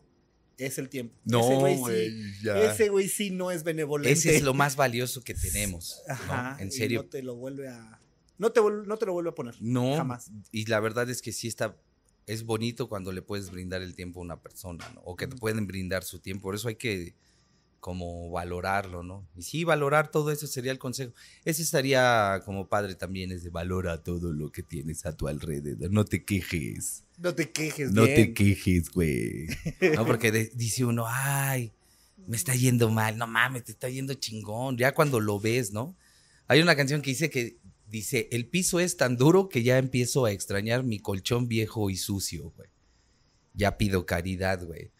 es el tiempo. Ese güey sí- Ese güey sí no es benevolente. Ese es lo más valioso que tenemos. ¿no? Ajá. En y serio. no te lo vuelve a. No te, no te lo vuelve a poner. No. Jamás. Y la verdad es que sí está. Es bonito cuando le puedes brindar el tiempo a una persona, ¿no? O que te pueden brindar su tiempo. Por eso hay que como valorarlo, ¿no? Y sí, valorar todo eso sería el consejo. Ese estaría como padre también, es de valora todo lo que tienes a tu alrededor. No te quejes. No te quejes, No bien. te quejes, güey. No, porque de- dice uno, ay, me está yendo mal. No mames, te está yendo chingón. Ya cuando lo ves, ¿no? Hay una canción que dice que dice, el piso es tan duro que ya empiezo a extrañar mi colchón viejo y sucio, güey. ya pido caridad, güey.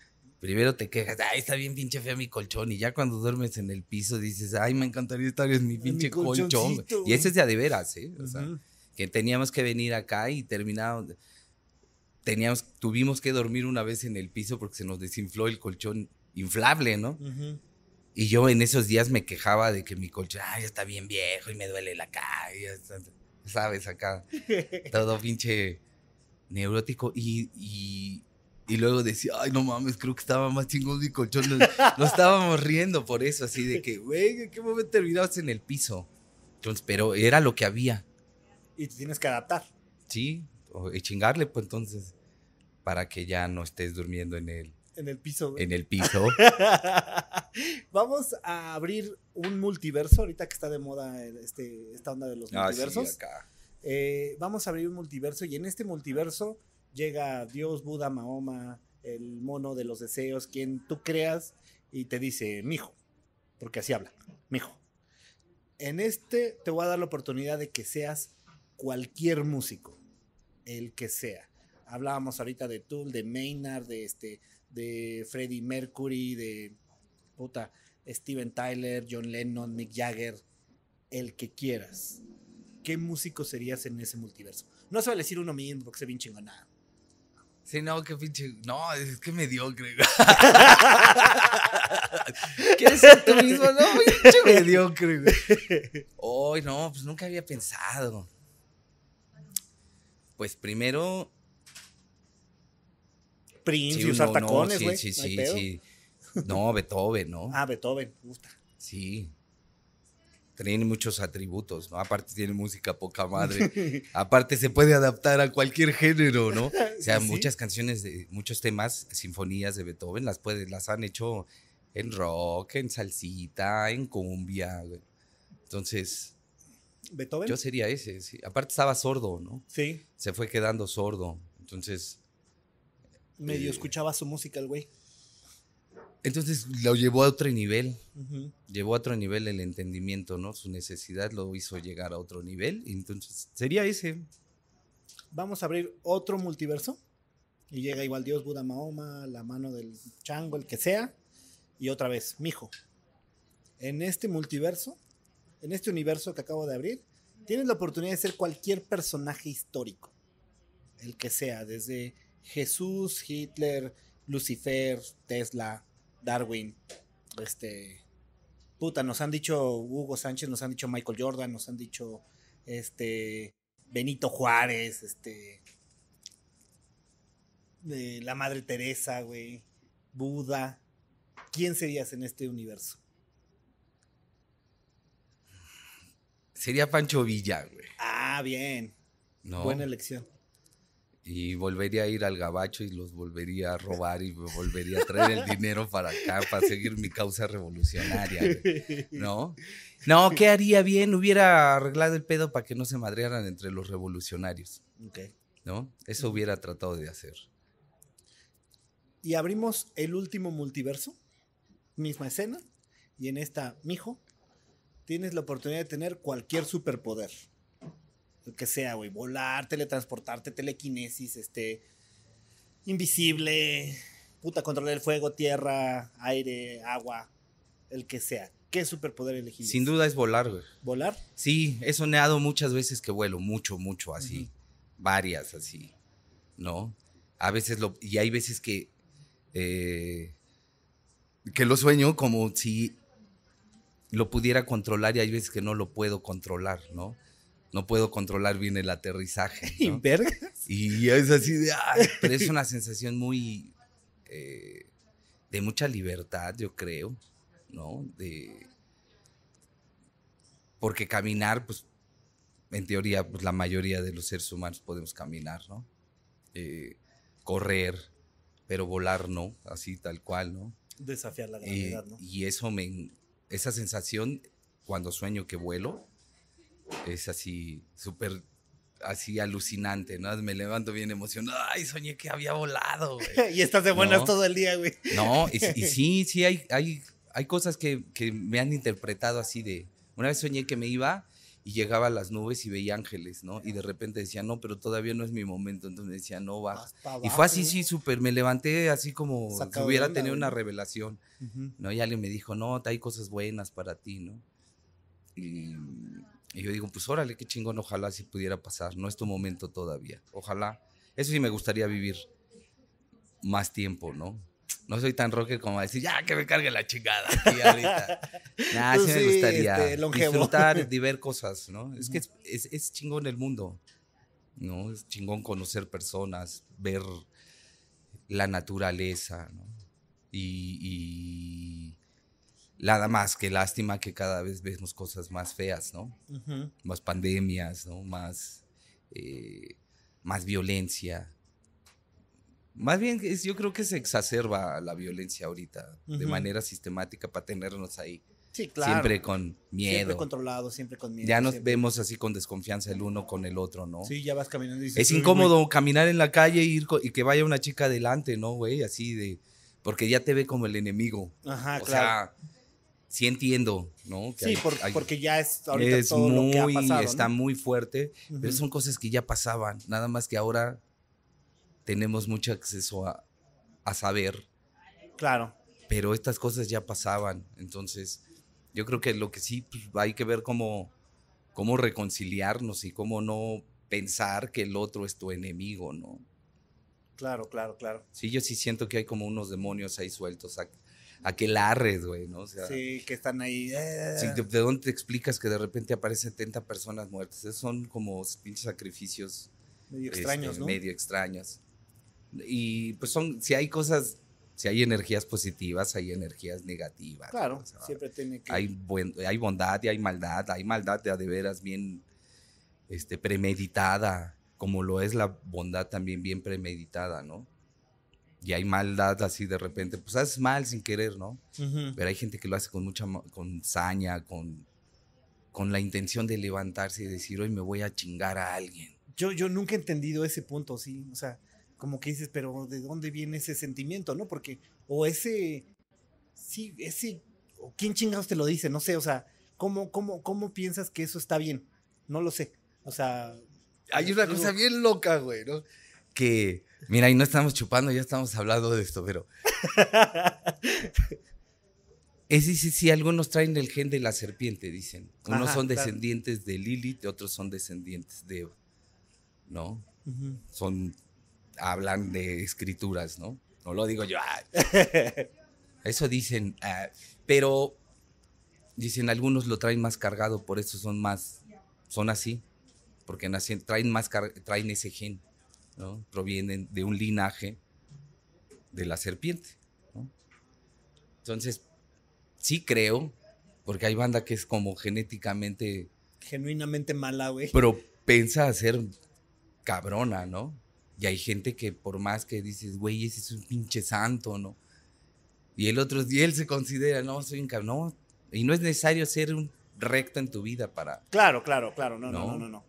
Primero te quejas, ay, está bien pinche fea mi colchón. Y ya cuando duermes en el piso dices, ay, me encantaría estar en mi pinche colchón. Y ese es de a de veras, ¿eh? O sea, que teníamos que venir acá y terminamos. Teníamos, tuvimos que dormir una vez en el piso porque se nos desinfló el colchón inflable, ¿no? Ujú. Y yo en esos días me quejaba de que mi colchón, ay, está bien viejo y me duele la cara, ¿sabes? Acá, todo pinche neurótico. Y, y, y luego decía, ay, no mames, creo que estaba más chingón mi colchón. Nos, nos estábamos riendo por eso, así de que, güey, ¿en qué momento terminabas en el piso? Entonces, pero era lo que había, Y te tienes que adaptar. ¿sí? O, y chingarle, pues entonces, para que ya no estés durmiendo en el, En el piso. güey. en el piso. Vamos a abrir un multiverso, ahorita que está de moda este, esta onda de los Ah, sí, multiversos. acá. Eh, vamos a abrir un multiverso y en este multiverso llega Dios, Buda, Mahoma, el mono de los deseos, quien tú creas y te dice, mijo, porque así habla, mijo. En este te voy a dar la oportunidad de que seas cualquier músico, el que sea. Hablábamos ahorita de Tool, de Maynard, de este, de Freddie Mercury, de puta, Steven Tyler, John Lennon, Mick Jagger, el que quieras. ¿Qué músico serías en ese multiverso? No se va a decir uno mismo porque se bien. Sí, no, qué pinche. No, es que mediocre. ¿Quieres ser tú mismo? No, pinche mediocre, güey. Hoy no, pues nunca había pensado. Pues primero. Prince sí, y usar no, tacones, sí, güey. sí, no sí, pedo. sí. No, Beethoven, ¿no? Ah, Beethoven, gusta. Sí. Tiene muchos atributos, ¿no? Aparte tiene música poca madre. Aparte se puede adaptar a cualquier género, ¿no? O sea, Sí, muchas canciones, de, muchos temas, sinfonías de Beethoven las puede, las han hecho en rock, en salsita, en cumbia. güey. Entonces, ¿Beethoven? yo sería ese. sí. Aparte estaba sordo, ¿no? Sí, Se fue quedando sordo. Entonces, medio Eh. escuchaba su música el güey. Entonces lo llevó a otro nivel. Llevó a otro nivel el entendimiento, ¿no? Su necesidad lo hizo llegar a otro nivel. y Entonces, sería ese. Vamos a abrir otro multiverso. Y llega igual Dios, Buda, Mahoma, la mano del chango, el que sea. Y otra vez, mijo. En este multiverso, en este universo que acabo de abrir, tienes la oportunidad de ser cualquier personaje histórico. El que sea, desde Jesús, Hitler, Lucifer, Tesla, Darwin, este. Puta, nos han dicho Hugo Sánchez, nos han dicho Michael Jordan, nos han dicho este Benito Juárez, este eh, la Madre Teresa, güey, Buda. ¿Quién serías en este universo? Sería Pancho Villa, güey. Ah, bien, ¿no? buena elección. Y volvería a ir al gabacho y los volvería a robar y me volvería a traer el dinero para acá para seguir mi causa revolucionaria, güey, ¿no? No, ¿qué haría bien? Hubiera arreglado el pedo para que no se madrearan entre los revolucionarios. ¿no? Eso hubiera tratado de hacer. Y abrimos el último multiverso, misma escena, y en esta, mijo, tienes la oportunidad de tener cualquier superpoder. El que sea, güey, volar, teletransportarte, telequinesis, este, invisible, puta, controlar el fuego, tierra, aire, agua, el que sea. ¿Qué superpoder elegirías? Sin duda es volar, güey. ¿Volar? Sí, he soñado muchas veces que vuelo, mucho, mucho, así. Varias, así. ¿No? A veces lo. Y hay veces que. eh, que lo sueño como si lo pudiera controlar y hay veces que no lo puedo controlar, ¿no? No puedo controlar bien el aterrizaje. ¿Y ¿no? Y es así de. ay, pero es una sensación muy. eh, de mucha libertad, yo creo, ¿no? De. Porque caminar, pues, en teoría, pues la mayoría de los seres humanos podemos caminar, ¿no? Eh, correr, pero volar no, así tal cual, ¿no? Desafiar la gravedad, ¿no? y eso me. Esa sensación, cuando sueño que vuelo, es así, súper. Así alucinante, ¿no? Me levanto bien emocionado. Ay, soñé que había volado, güey. y estás de buenas No. todo el día, güey. No, y, y sí, sí, hay, hay, hay cosas que, que me han interpretado así de. Una vez soñé que me iba y llegaba a las nubes y veía ángeles, ¿no? Y de repente decía, no, pero todavía no es mi momento. Entonces me decía, no, baja. Y fue así, sí, súper. Me levanté así como si hubiera onda, tenido güey. una revelación. ¿no? Y alguien me dijo, no, hay cosas buenas para ti, ¿no? Y, y yo digo, pues órale, qué chingón, ojalá si pudiera pasar. No es tu momento todavía. Ojalá. Eso sí me gustaría vivir más tiempo, ¿no? No soy tan rocker como a decir, ya que me cargue la chingada aquí ahorita. Nah, sí, sí, me gustaría este, disfrutar de ver cosas, ¿no? Es que es, es, es chingón el mundo, ¿no? Es chingón conocer personas, ver la naturaleza, ¿no? Y, y nada más que lástima que cada vez vemos cosas más feas, ¿no? Más pandemias, ¿no? Más, eh, más violencia. Más bien, es- yo creo que se exacerba la violencia ahorita de manera sistemática para tenernos ahí. Sí, claro. Siempre con miedo. Siempre controlado, siempre con miedo. ya nos siempre- vemos así con desconfianza el uno con el otro, ¿no? Sí, ya vas caminando y dices, es "Uy, incómodo caminar en la calle y, ir co- y que vaya una chica adelante, ¿no, güey? Así de... Porque ya te ve como el enemigo. güey". Ajá, o claro. sea, sí entiendo, ¿no? Que sí, hay- por- hay- porque ya es ahorita es todo muy, lo que ha pasado. está ¿no? muy fuerte, pero son cosas que ya pasaban, nada más que ahora tenemos mucho acceso a, a saber, Claro. pero estas cosas ya pasaban, entonces yo creo que lo que sí pues, hay que ver cómo, cómo reconciliarnos y cómo no pensar que el otro es tu enemigo, ¿no? Claro, claro, claro. Sí, yo sí siento que hay como unos demonios ahí sueltos, a, a que larres, güey, ¿no? O sea, Sí, que están ahí. eh, Sí, ¿de, de dónde te explicas que de repente aparecen 70 personas muertas? Esos son como pinches sacrificios medio este, extraños, ¿no? medio extraños. Y pues son, si hay cosas, si hay energías positivas, hay energías negativas. Claro, o sea, siempre tiene que. hay, buen- hay bondad y hay maldad, hay maldad de de veras bien este, premeditada, como lo es la bondad también bien premeditada, ¿no? Y hay maldad así de repente, pues haces mal sin querer, ¿no? Ujú. Pero hay gente que lo hace con mucha con saña, con, con la intención de levantarse y decir, hoy me voy a chingar a alguien. Yo, yo nunca he entendido ese punto, sí. O sea, como que dices, pero ¿de dónde viene ese sentimiento, no? Porque, o ese. Sí, ese. O quién chingados te lo dice, no sé. O sea, ¿cómo, cómo, cómo piensas que eso está bien? No lo sé. O sea. Hay una digo, cosa bien loca, güey, ¿no? Que, mira, y no estamos chupando, ya estamos hablando de esto, pero es dice, si algunos traen el gen de la serpiente, dicen. Unos Ajá, son claro. descendientes de Lilith otros son descendientes de Eva, ¿no? Son, hablan de escrituras, ¿no? No lo digo yo. ay. Eso dicen, ah, pero dicen algunos lo traen más cargado, por eso son más, son así, porque nacen, traen más, traen ese gen, ¿no? Provienen de un linaje de la serpiente, ¿no? Entonces, sí creo, porque hay banda que es como genéticamente Genuinamente mala, güey. propensa a ser cabrona, ¿no? Y hay gente que por más que dices, güey, ese es un pinche santo, ¿no? Y el otro, y él se considera, no, soy un cabrón. No, y no es necesario ser un recto en tu vida para... Claro, claro, claro. No, no, No. no, no. no.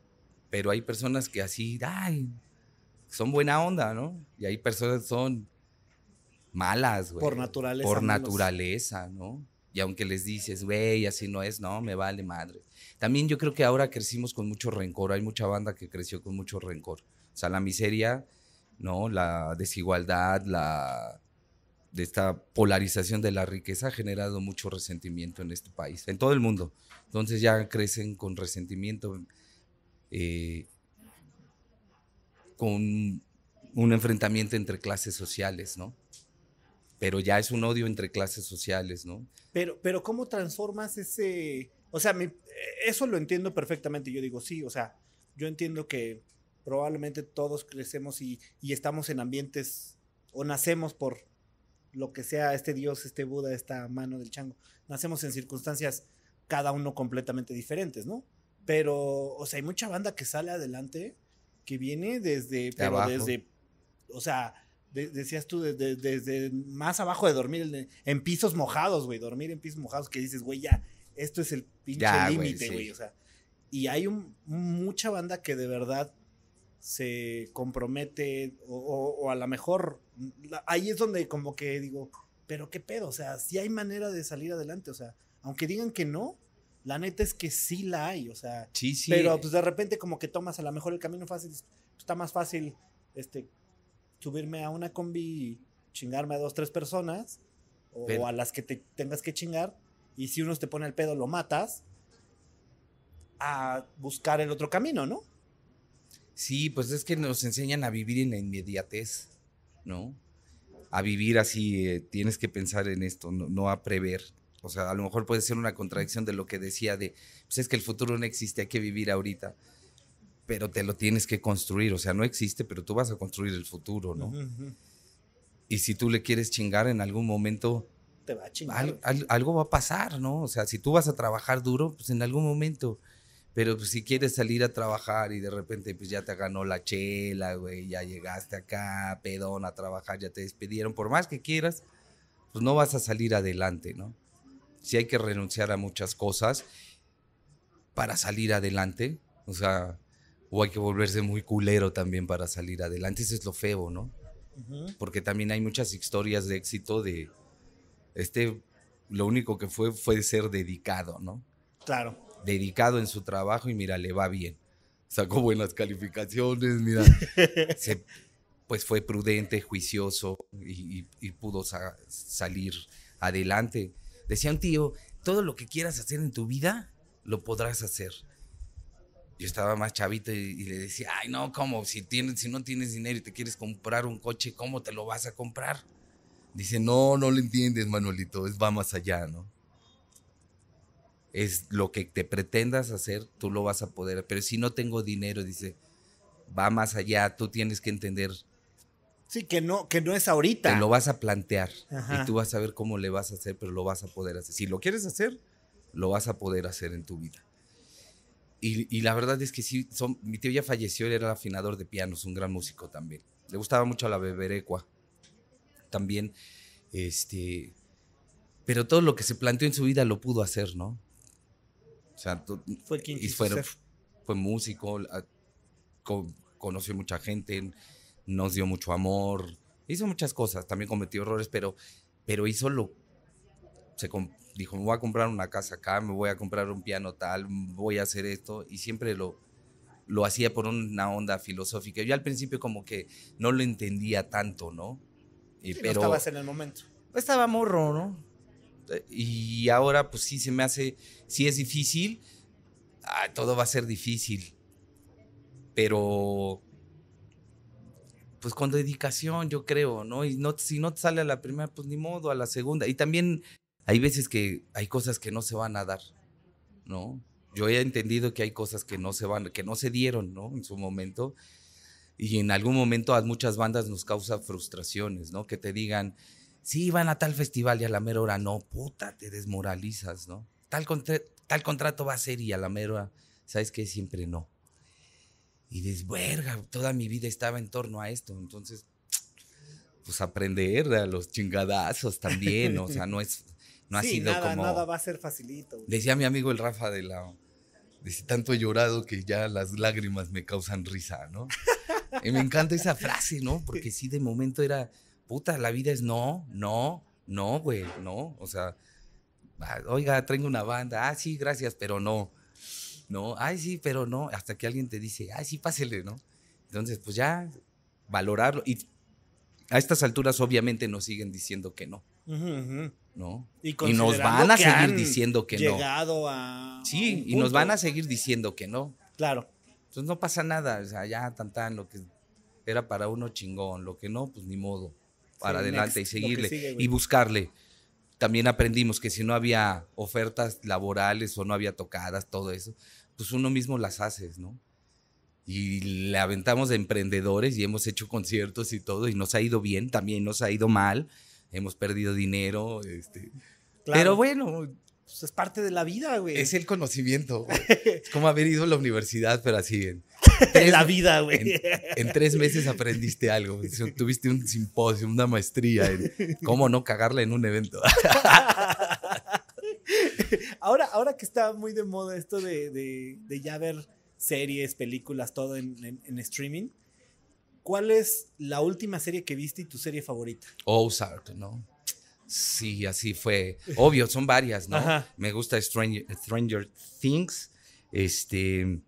Pero hay personas que así, ay, son buena onda, ¿no? Y hay personas que son malas, güey. Por naturaleza, Por naturaleza, ¿no? Y aunque les dices, güey, así no es, no, me vale madre. También yo creo que ahora crecimos con mucho rencor. Hay mucha banda que creció con mucho rencor. O sea, la miseria, ¿no? La desigualdad, la de esta polarización de la riqueza ha generado mucho resentimiento en este país, en todo el mundo. Entonces ya crecen con resentimiento, eh, con un enfrentamiento entre clases sociales, ¿no? Pero ya es un odio entre clases sociales, ¿no? Pero, pero ¿cómo transformas ese...? O sea, mi- eso lo entiendo perfectamente. Yo digo, sí, o sea, yo entiendo que probablemente todos crecemos y, y estamos en ambientes o nacemos por lo que sea este Dios, este Buda, esta mano del chango. Nacemos en circunstancias cada uno completamente diferentes, ¿no? Pero, o sea, hay mucha banda que sale adelante que viene desde, pero abajo. desde, o sea, de- decías tú, desde, desde más abajo de dormir en, en pisos mojados, güey, dormir en pisos mojados que dices, güey, ya, esto es el pinche güey, límite, sí. güey, o sea, y hay un- mucha banda que de verdad se compromete o, o- o a lo mejor la- ahí es donde como que digo, pero qué pedo, o sea, si hay manera de salir adelante, o sea, aunque digan que no, La neta es que sí la hay, o sea. Sí, sí. Pero pues de repente como que tomas a lo mejor el camino fácil. pues, Está más fácil este, subirme a una combi y chingarme a dos, tres personas. O Pero- a las que te tengas que chingar. Y si uno te pone el pedo, lo matas. A buscar el otro camino, ¿no? Sí, pues es que nos enseñan a vivir en la inmediatez, ¿no? A vivir así, eh, tienes que pensar en esto, no, no a prever. O sea, a lo mejor puede ser una contradicción de lo que decía de, pues es que el futuro no existe, hay que vivir ahorita, pero te lo tienes que construir, o sea, no existe, pero tú vas a construir el futuro, ¿no? Y si tú le quieres chingar en algún momento, Te va a chingar. al- al- algo va a pasar, ¿no? O sea, si tú vas a trabajar duro, pues en algún momento. Pero pues, si quieres salir a trabajar y de repente pues ya te ganó la chela, güey, ya llegaste acá, pedón, a trabajar, ya te despidieron, por más que quieras, pues no vas a salir adelante, ¿no? Sí hay que renunciar a muchas cosas para salir adelante, o sea, o hay que volverse muy culero también para salir adelante, eso es lo feo, ¿no? Porque también hay muchas historias de éxito de este lo único que fue fue ser dedicado, ¿no? Claro. Dedicado en su trabajo y mira, le va bien. Sacó buenas calificaciones, mira. se- pues fue prudente, juicioso y, y- y pudo sa- salir adelante. Decía un tío, todo lo que quieras hacer en tu vida, lo podrás hacer. Yo estaba más chavito y, le decía, ay no, ¿cómo? Si, tienes, si no tienes dinero y te quieres comprar un coche, ¿cómo te lo vas a comprar? Dice, no, no lo entiendes, Manuelito, es va más allá, ¿no? Es lo que te pretendas hacer, tú lo vas a poder. Pero si no tengo dinero, dice, va más allá, tú tienes que entender, Sí, que no, que no es ahorita. te lo vas a plantear Ajá. y tú vas a ver cómo le vas a hacer, pero lo vas a poder hacer. Si lo quieres hacer, lo vas a poder hacer en tu vida. Y, y la verdad es que sí, son, mi tío ya falleció, él era afinador de pianos, un gran músico también. Le gustaba mucho la beberecua también. Este, pero todo lo que se planteó en su vida lo pudo hacer, ¿no? O sea, Fue quien y ser. fue músico, conoció mucha gente, nos dio mucho amor, hizo muchas cosas, también cometió errores, pero, pero hizo lo, se dijo, me voy a comprar una casa acá, me voy a comprar un piano tal, voy a hacer esto, y siempre lo, lo hacía por una onda filosófica. Yo al principio como que no lo entendía tanto, ¿no? Y- Sí, no pero estabas en el momento. estaba morro, ¿no? Y ahora pues sí se me hace, sí es difícil, ah, todo va a ser difícil, pero pues con dedicación yo creo, ¿no? Y no, si no te sale a la primera, pues ni modo, a la segunda. Y también hay veces que hay cosas que no se van a dar, ¿no? Yo he entendido que hay cosas que no se van, que no se dieron, ¿no? En su momento. Y en algún momento a muchas bandas nos causa frustraciones, ¿no? Que te digan, sí, van a tal festival y a la mera hora no, puta, te desmoralizas, ¿no? Tal, contra- tal contrato va a ser y a la mera ¿sabes qué? Siempre no. Y dices, verga, toda mi vida estaba en torno a esto, entonces, pues aprender a los chingadazos también, o sea, no es, no ha sido nada, como... nada va a ser facilito. güey. Decía mi amigo el Rafa de la. Dice, tanto he llorado que ya las lágrimas me causan risa, ¿no? y me encanta esa frase, ¿no? Porque sí, de momento era, puta, la vida es no, no, no, güey, no. O sea, ah, oiga, traigo una banda, ah, sí, gracias, pero no. No, ay, sí, pero no. Hasta que alguien te dice, ay, sí, pásele, ¿no? Entonces, pues ya, valorarlo. Y a estas alturas, obviamente, nos siguen diciendo que no. ¿no? Y, Y nos van a seguir diciendo que no. a. Sí, y nos van a seguir diciendo que no. Claro. Entonces no pasa nada, o sea, ya tan tan, lo que era para uno chingón, lo que no, pues ni modo, para Sí, adelante next, y seguirle sigue, y buscarle. También aprendimos que si no había ofertas laborales o no había tocadas, todo eso, pues uno mismo las haces, ¿no? Y le aventamos de emprendedores y hemos hecho conciertos y todo y nos ha ido bien, también nos ha ido mal, hemos perdido dinero, este, claro. pero bueno, Pues es parte de la vida, güey. es el conocimiento. güey. Es como haber ido a la universidad, pero así en, de la vida, güey. en, en tres meses aprendiste algo. Tuviste un simposio, una maestría en cómo no cagarla en un evento. ahora, ahora que está muy de moda esto de, de- de ya ver series, películas, todo en, en- en streaming, ¿cuál es la última serie que viste y tu serie favorita? Ozark, ¿no? Sí, así fue. Obvio, son varias, ¿no? Ajá. Me gusta Stranger, Stranger Things, este,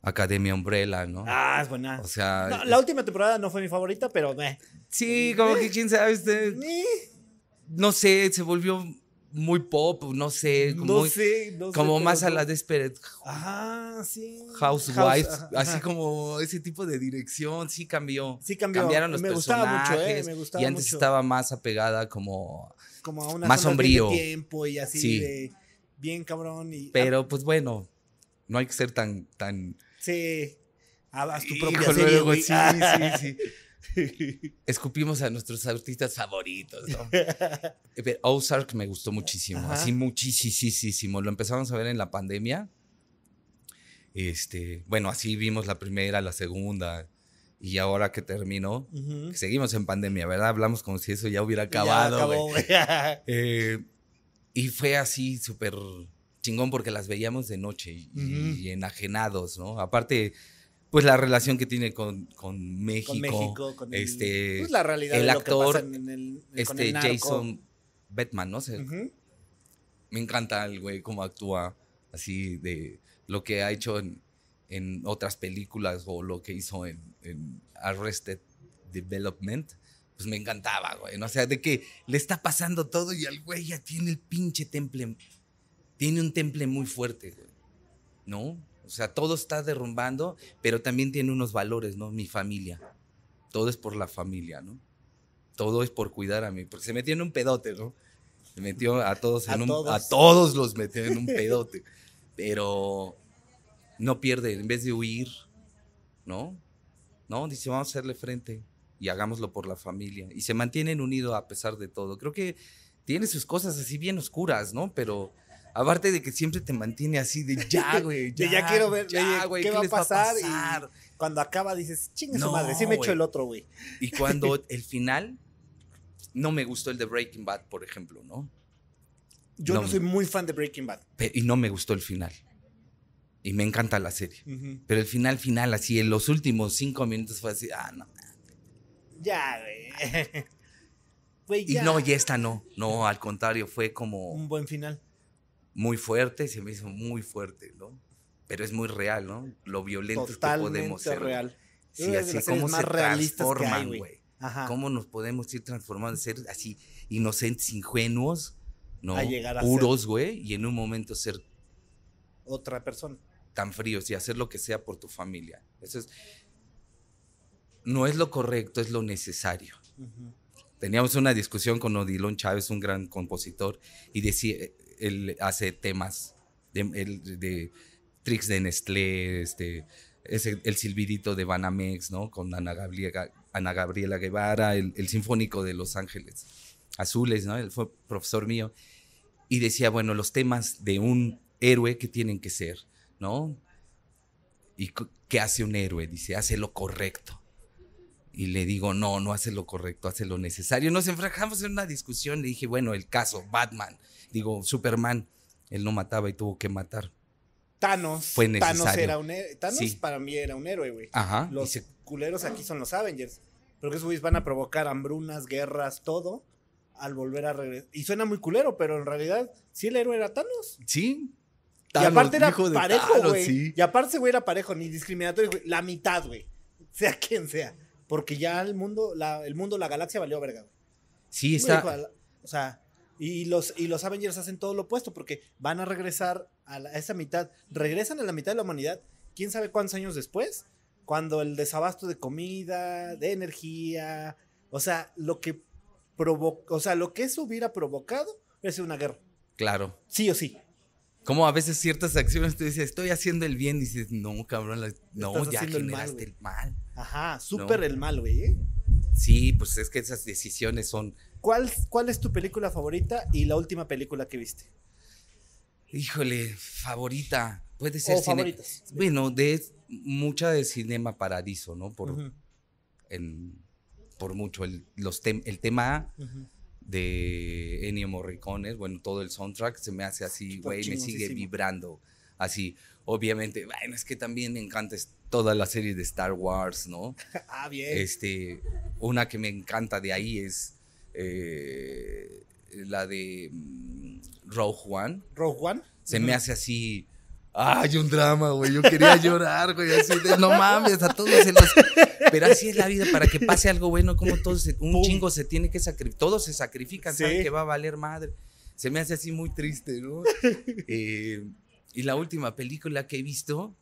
Academia Umbrella, ¿no? Ah, es buena. O sea, No, la última temporada no fue mi favorita, pero eh. sí, como que quién sabe, este, no sé, se volvió muy pop, no sé, como, no muy- sé, no sé, como más a la Desperate Ajá, sí. Housewives, House- así como ese tipo de dirección, sí cambió. Sí cambió. Cambiaron los Me gustaba mucho, eh, personajes me gustaba y antes mucho. estaba más apegada como como a una más bien de sombrío. tiempo y así Sí. de bien cabrón y Pero pues bueno, no hay que ser tan, tan. sí haz tu propia serie, luego sí, Ah. sí, sí. Escupimos a nuestros artistas favoritos, ¿no? Eh, pero Ozark me gustó muchísimo, Ajá. así muchísimo. Lo empezamos a ver en la pandemia. Este, bueno, así vimos la primera, la segunda y ahora que terminó, Ujú. que seguimos en pandemia, ¿verdad? Hablamos como si eso ya hubiera Ya acabado. acabó, güey. güey. Eh, y fue así súper chingón porque las veíamos de noche y, Ujú. y enajenados, ¿no? Aparte, pues la relación que tiene con, con México. con México, con el- este, pues, la realidad el de lo que actor, pasa en el, con este el narco. Jason Batman, ¿no? sé. Me encanta el güey cómo actúa así de lo que ha hecho en, en otras películas o lo que hizo en, en Arrested Development. Pues me encantaba, güey. ¿no? O sea, de que le está pasando todo y el güey ya tiene el pinche temple. Tiene un temple muy fuerte, güey. ¿No? O sea, todo está derrumbando, pero también tiene unos valores, ¿no? Mi familia. Todo es por la familia, ¿no? Todo es por cuidar a mí. Porque se metió en un pedote, ¿no? Se metió a todos en A un. todos. A todos los metió en un pedote. pero no pierde, en vez de huir, ¿no? No, dice, vamos a hacerle frente y hagámoslo por la familia. Y se mantienen unidos a pesar de todo. Creo que tiene sus cosas así bien oscuras, ¿no? Pero aparte de que siempre te mantiene así de ya, güey. De ya quiero ver, ya, güey, qué va a pasar, y-? Cuando acaba dices, chinga su No, madre, sí me echo el otro, güey. Y cuando el final, no me gustó el de Breaking Bad, por ejemplo, ¿no? Yo no, No. soy muy fan de Breaking Bad. Y no me gustó el final. Y me encanta la serie. Pero el final, final, así, en los últimos cinco minutos fue así, ah, no. Ya, güey. Y ya. no, y esta no. No, al contrario, fue como Un buen final. Muy fuerte, se me hizo muy fuerte, ¿no? Pero es muy real, ¿no? Lo violentos que podemos ser. real. Sí, así más se transforman, güey. ¿Cómo nos podemos ir transformando, ser así inocentes, ingenuos, ¿no? A llegar a Puros, güey, y en un momento ser Otra persona. tan fríos y hacer lo que sea por tu familia. Eso es. No es lo correcto, es lo necesario. Teníamos una discusión con Odilon Chávez, un gran compositor, y decía, él hace temas de, el- tricks de Nestlé, este, ese- el silbidito de Banamex, ¿no? Con Ana Gabriela, Guevara, el, el Sinfónico de Los Ángeles Azules, ¿no? Él fue profesor mío. Y decía, bueno, los temas de un héroe que tienen que ser, ¿no? ¿Y qué hace un héroe? Dice, hace lo correcto. Y le digo, no, no hace lo correcto, hace lo necesario. Nos enfrascamos en una discusión. Le dije, bueno, el caso, Batman. Digo, Superman, él no mataba y tuvo que matar. Thanos. Fue Thanos necesario. era un héroe. Thanos Sí. para mí era un héroe, güey. Ajá. Los se- culeros aquí son los Avengers. Pero que esos güeyes van a provocar hambrunas, guerras, todo. Al volver a regresar. Y suena muy culero, pero en realidad sí el héroe era Thanos. sí. y Thanos, aparte era parejo, Thanos, güey. sí. Y aparte güey era parejo, ni discriminatorio, güey. La mitad, güey. Sea quien sea. Porque ya el mundo, la, el mundo, la galaxia valió verga, güey. Sí, está. dijo, O sea, y los, y los Avengers hacen todo lo opuesto porque van a regresar a, la- a esa mitad. Regresan a la mitad de la humanidad, quién sabe cuántos años después, cuando el desabasto de comida, de energía, o sea, lo que provoca, o sea, lo que eso hubiera provocado sido una guerra. Claro. Sí o sí. Como a veces ciertas acciones tú dices, estoy haciendo el bien. Dices, no, cabrón, la- no, Estás ya haciendo el generaste mal, el mal. Ajá, súper No. el mal, güey. ¿eh? Sí, pues es que esas decisiones son. ¿Cuál, ¿Cuál es tu película favorita y la última película que viste? Híjole, favorita. Puede ser O cine- favoritas. Bueno, de mucha de Cinema Paradiso, ¿no? Por, en- por mucho. El, los tem- el tema de Ennio Morricone, bueno, todo el soundtrack se me hace así, güey, me sigue vibrando. Así, obviamente, bueno, es que también me encanta es- toda la serie de Star Wars, ¿no? Ah, bien. Este, una que me encanta de ahí es eh, la de mm, Rogue One. Rogue One. Se me hace así. Ay, un drama, güey. Yo quería llorar, güey. Así de, no mames, a todos se los. Pero así es la vida, para que pase algo bueno, como todos, se- un Pum. chingo se tiene que sacrificar. Todos se sacrifican, Sí. saben que va a valer madre. Se me hace así muy triste, ¿no? Eh, y la última película que he visto,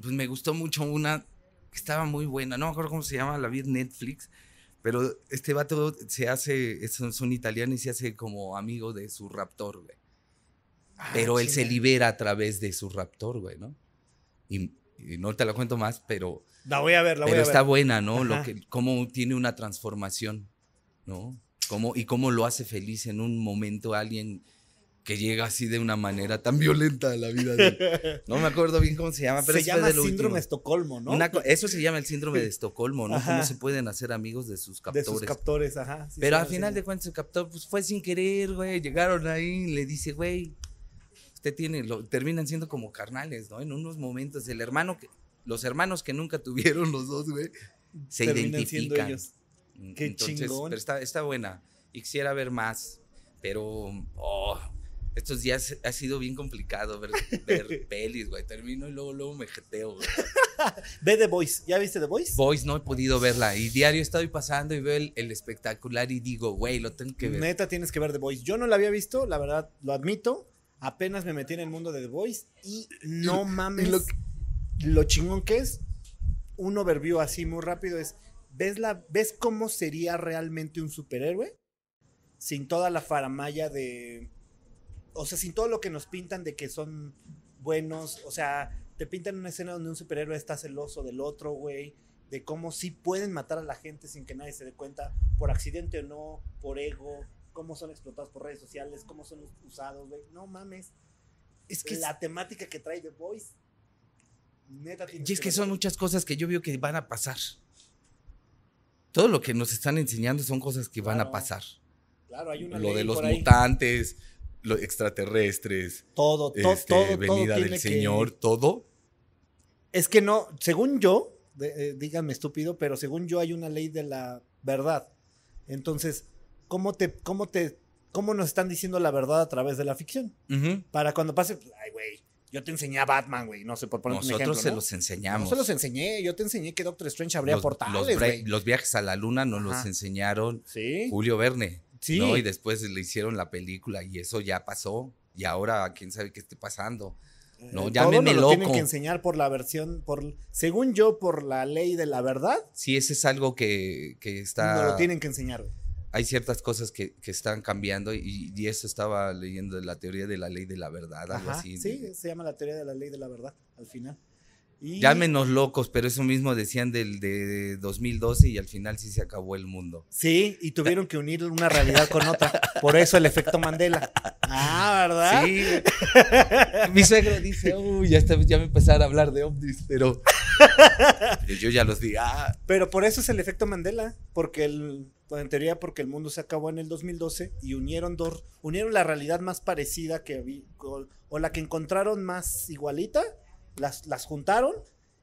pues me gustó mucho una que estaba muy buena. No me acuerdo cómo se llama, la vi en Netflix. Pero este vato se hace, es- son, son italianos y se hace como amigo de su raptor, güey. Ah, Pero él se libera a través de su raptor, güey, ¿no? Y, y no te la cuento más, pero, La voy a ver, la voy pero a ver. está buena, ¿no? Lo que, cómo tiene una transformación, ¿no? Cómo, y cómo lo hace feliz en un momento alguien que llega así de una manera tan violenta a la vida de. No me acuerdo bien cómo se llama, pero se llama de síndrome último. Estocolmo, ¿no? Una eso se llama el síndrome de Estocolmo, ¿no? Cómo se pueden hacer amigos de sus de captores. sus captores, ajá. sí, Pero al final de cuentas el captor pues fue sin querer, güey. Llegaron ahí y le dice, güey, usted tiene, lo, terminan siendo como carnales, ¿no? En unos momentos, el hermano que, los hermanos que nunca tuvieron los dos, güey, se Terminan identifican. ellos. Mm, Qué chingón. Pero está, está buena. Y quisiera ver más. Pero, oh, estos días ha sido bien complicado ver, ver pelis, güey. Termino y luego, luego me jeteo, güey. Ve The Voice. ¿Ya viste The Voice? Boys no he podido verla. Y diario estoy pasando y veo el, el espectacular y digo, güey, lo tengo que ver. Neta tienes que ver The Voice. Yo no la había visto, la verdad, lo admito. Apenas me metí en el mundo de The Voice y no mames. lo lo, chingón que es, un overview así muy rápido es, ¿ves, la, ¿ves cómo sería realmente un superhéroe? Sin toda la faramaya de... O sea, sin todo lo que nos pintan de que son buenos. O sea, te pintan una escena donde un superhéroe está celoso del otro, güey. De cómo sí pueden matar a la gente sin que nadie se dé cuenta, por accidente o no, por ego, cómo son explotados por redes sociales, cómo son usados, güey. No mames. Es que, la temática que trae The Voice. Neta y es que son muchas cosas que yo veo que van a pasar. Todo lo que nos están enseñando son cosas que van a pasar. Claro, hay una Lo ley de los ahí. Los extraterrestres, Todo, to- este, todo, todo venida del que- Señor, todo. Es que no, según yo, eh, díganme estúpido, pero según yo hay una ley de la verdad. Entonces, ¿cómo te, cómo te, cómo nos están diciendo la verdad a través de la ficción? Ujú. Para cuando pase, pues, ay, güey, yo te enseñé a Batman, güey, no sé, por poner un Nosotros ejemplo, se ¿no? los No enseñamos. se los enseñé, yo te enseñé que Doctor Strange abría los, portales, los viajes a la luna nos los enseñaron Sí, Julio Verne. Sí. ¿no? Y después le hicieron la película y eso ya pasó. Y ahora quién sabe qué esté pasando. no, Eh, nos lo tienen loco. que enseñar por la versión, por, según yo, por la ley de la verdad, Sí, ese es algo que, que está... nos lo tienen que enseñar. Hay ciertas cosas que, que están cambiando y, y eso estaba leyendo la teoría de la ley de la verdad, algo Ajá, así. sí, se llama la teoría de la ley de la verdad, al final. Y Llámenos locos, pero eso mismo decían del de 2012 y al final sí se acabó el mundo. Sí, y tuvieron que unir una realidad con otra. Por eso el efecto Mandela. Ah, ¿verdad? Sí. Mi suegro dice, uy, ya, está- ya me empezaron a hablar de ovnis, pero, pero yo ya los vi. Ah, Pero por eso es el efecto Mandela, porque el, en teoría porque el mundo se acabó en el 2012 y unieron dos, unieron la realidad más parecida que había, o, o la que encontraron más igualita, las, las juntaron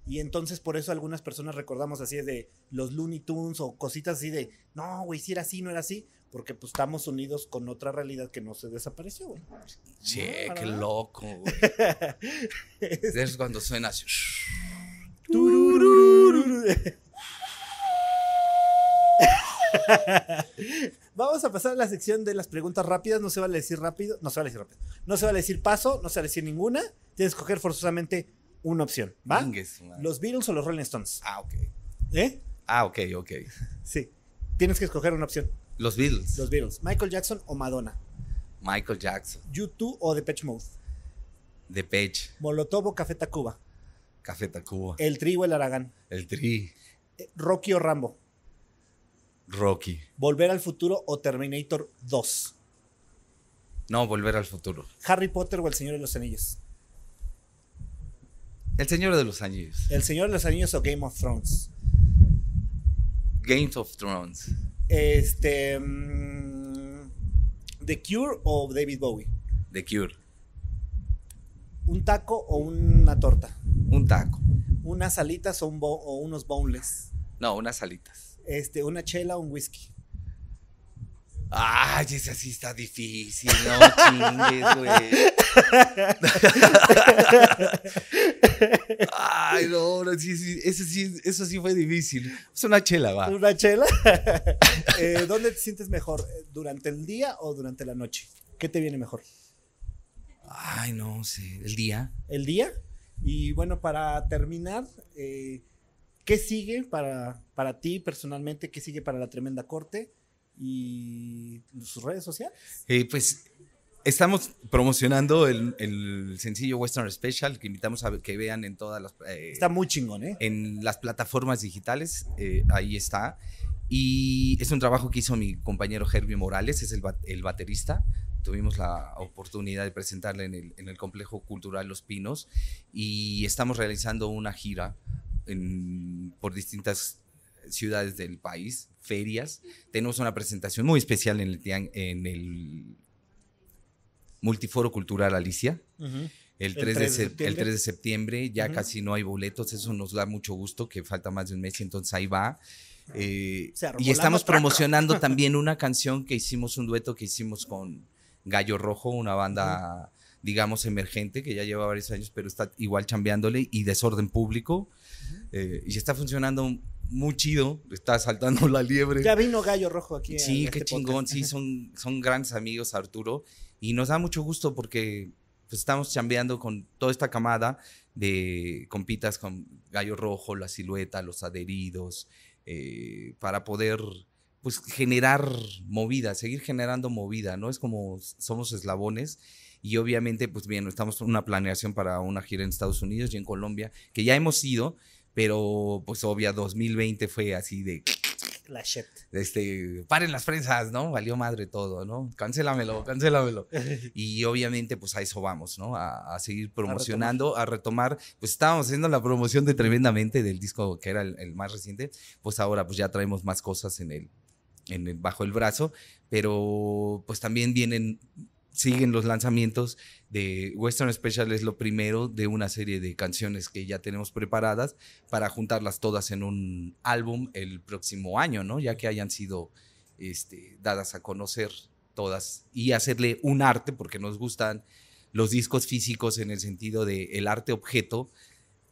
y entonces por eso algunas personas recordamos así de los Looney Tunes o cositas así de, no, güey, si era así, no era así, porque pues estamos unidos con otra realidad que no se desapareció, güey. che, Ah, qué ¿verdad? loco, güey. Es cuando suena así. Vamos a pasar a la sección de las preguntas rápidas. No se vale decir rápido. No se vale decir rápido. No se vale decir paso. No se vale decir ninguna. Tienes que escoger forzosamente una opción. ¿Va? ¿Los Beatles o los Rolling Stones? Ah, ok. ¿Eh? Ah, ok, ok. Sí. Tienes que escoger una opción. Los Beatles. Los Beatles. Michael Jackson o Madonna. Michael Jackson. YouTube o Depeche Mode. Depeche. Molotov o Café Tacuba. Café Tacuba. El Tri o el Aragán. El Tri. Eh, Rocky o Rambo. Rocky. Volver al futuro o Terminator 2. No, Volver al Futuro. Harry Potter o El Señor de los Anillos. El Señor de los Anillos. El Señor de los Anillos o Game of Thrones. Games of Thrones. Este. mm, The Cure o David Bowie. The Cure. Un taco o una torta. Un taco. Unas alitas o, un bo- o unos boneless. No, unas alitas. Este, una chela o un whisky. Ay, esa sí está difícil, no chingues, güey. Ay, no, no, sí, sí, eso sí, eso sí fue difícil. Es una chela, va. ¿Una chela? Eh, ¿Dónde te sientes mejor? ¿Durante el día o durante la noche? ¿Qué te viene mejor? Ay, no sé, el día. ¿El día? Y bueno, para terminar, eh, ¿qué sigue para, para ti personalmente? ¿Qué sigue para la tremenda corte? ¿Y sus redes sociales? Eh, pues estamos promocionando el, el sencillo Western Special que invitamos a que vean en todas las... eh, Está muy chingón, ¿eh? en las plataformas digitales, eh, ahí está. Y es un trabajo que hizo mi compañero Herbie Morales, es el, el baterista. Tuvimos la oportunidad de presentarle en el, en el Complejo Cultural Los Pinos y estamos realizando una gira en- por distintas ciudades del país, ferias. Tenemos una presentación muy especial en el, en el Multiforo Cultural Alicia. El 3, El de 3 de sep- el septiembre. 3 de septiembre, ya casi no hay boletos, eso nos da mucho gusto, que falta más de un mes, y entonces ahí va. Eh, y estamos promocionando también una canción que hicimos, un dueto que hicimos con Gallo Rojo, una banda, digamos, emergente, que ya lleva varios años, pero está igual chambeándole, y Desorden Público, eh, y está funcionando muy chido, está saltando la liebre. Ya vino Gallo Rojo aquí. Sí, qué este chingón, podcast. sí, son, son grandes amigos Arturo y nos da mucho gusto porque pues, estamos chambeando con toda esta camada de compitas con Gallo Rojo, La Silueta, Los Adheridos, eh, para poder pues generar movida, seguir generando movida, ¿no? Es como somos eslabones y obviamente pues bien, estamos en una planeación para una gira en Estados Unidos y en Colombia, que ya hemos ido, pero pues obvia 2020 fue así de La shit. este, paren las prensas, ¿no? Valió madre todo, ¿no? Cancélamelo, cancélamelo. Y obviamente, pues a eso vamos, ¿no? A, a seguir promocionando, a retomar. Pues estábamos haciendo la promoción de Tremendamente del disco que era el, el más reciente. Pues ahora, pues ya traemos más cosas en el, en el, bajo el brazo. Pero, pues también vienen, siguen los lanzamientos de Western Special, es lo primero de una serie de canciones que ya tenemos preparadas para juntarlas todas en un álbum el próximo año, ¿no? Ya que hayan sido este, dadas a conocer todas y hacerle un arte, porque nos gustan los discos físicos en el sentido de el arte objeto.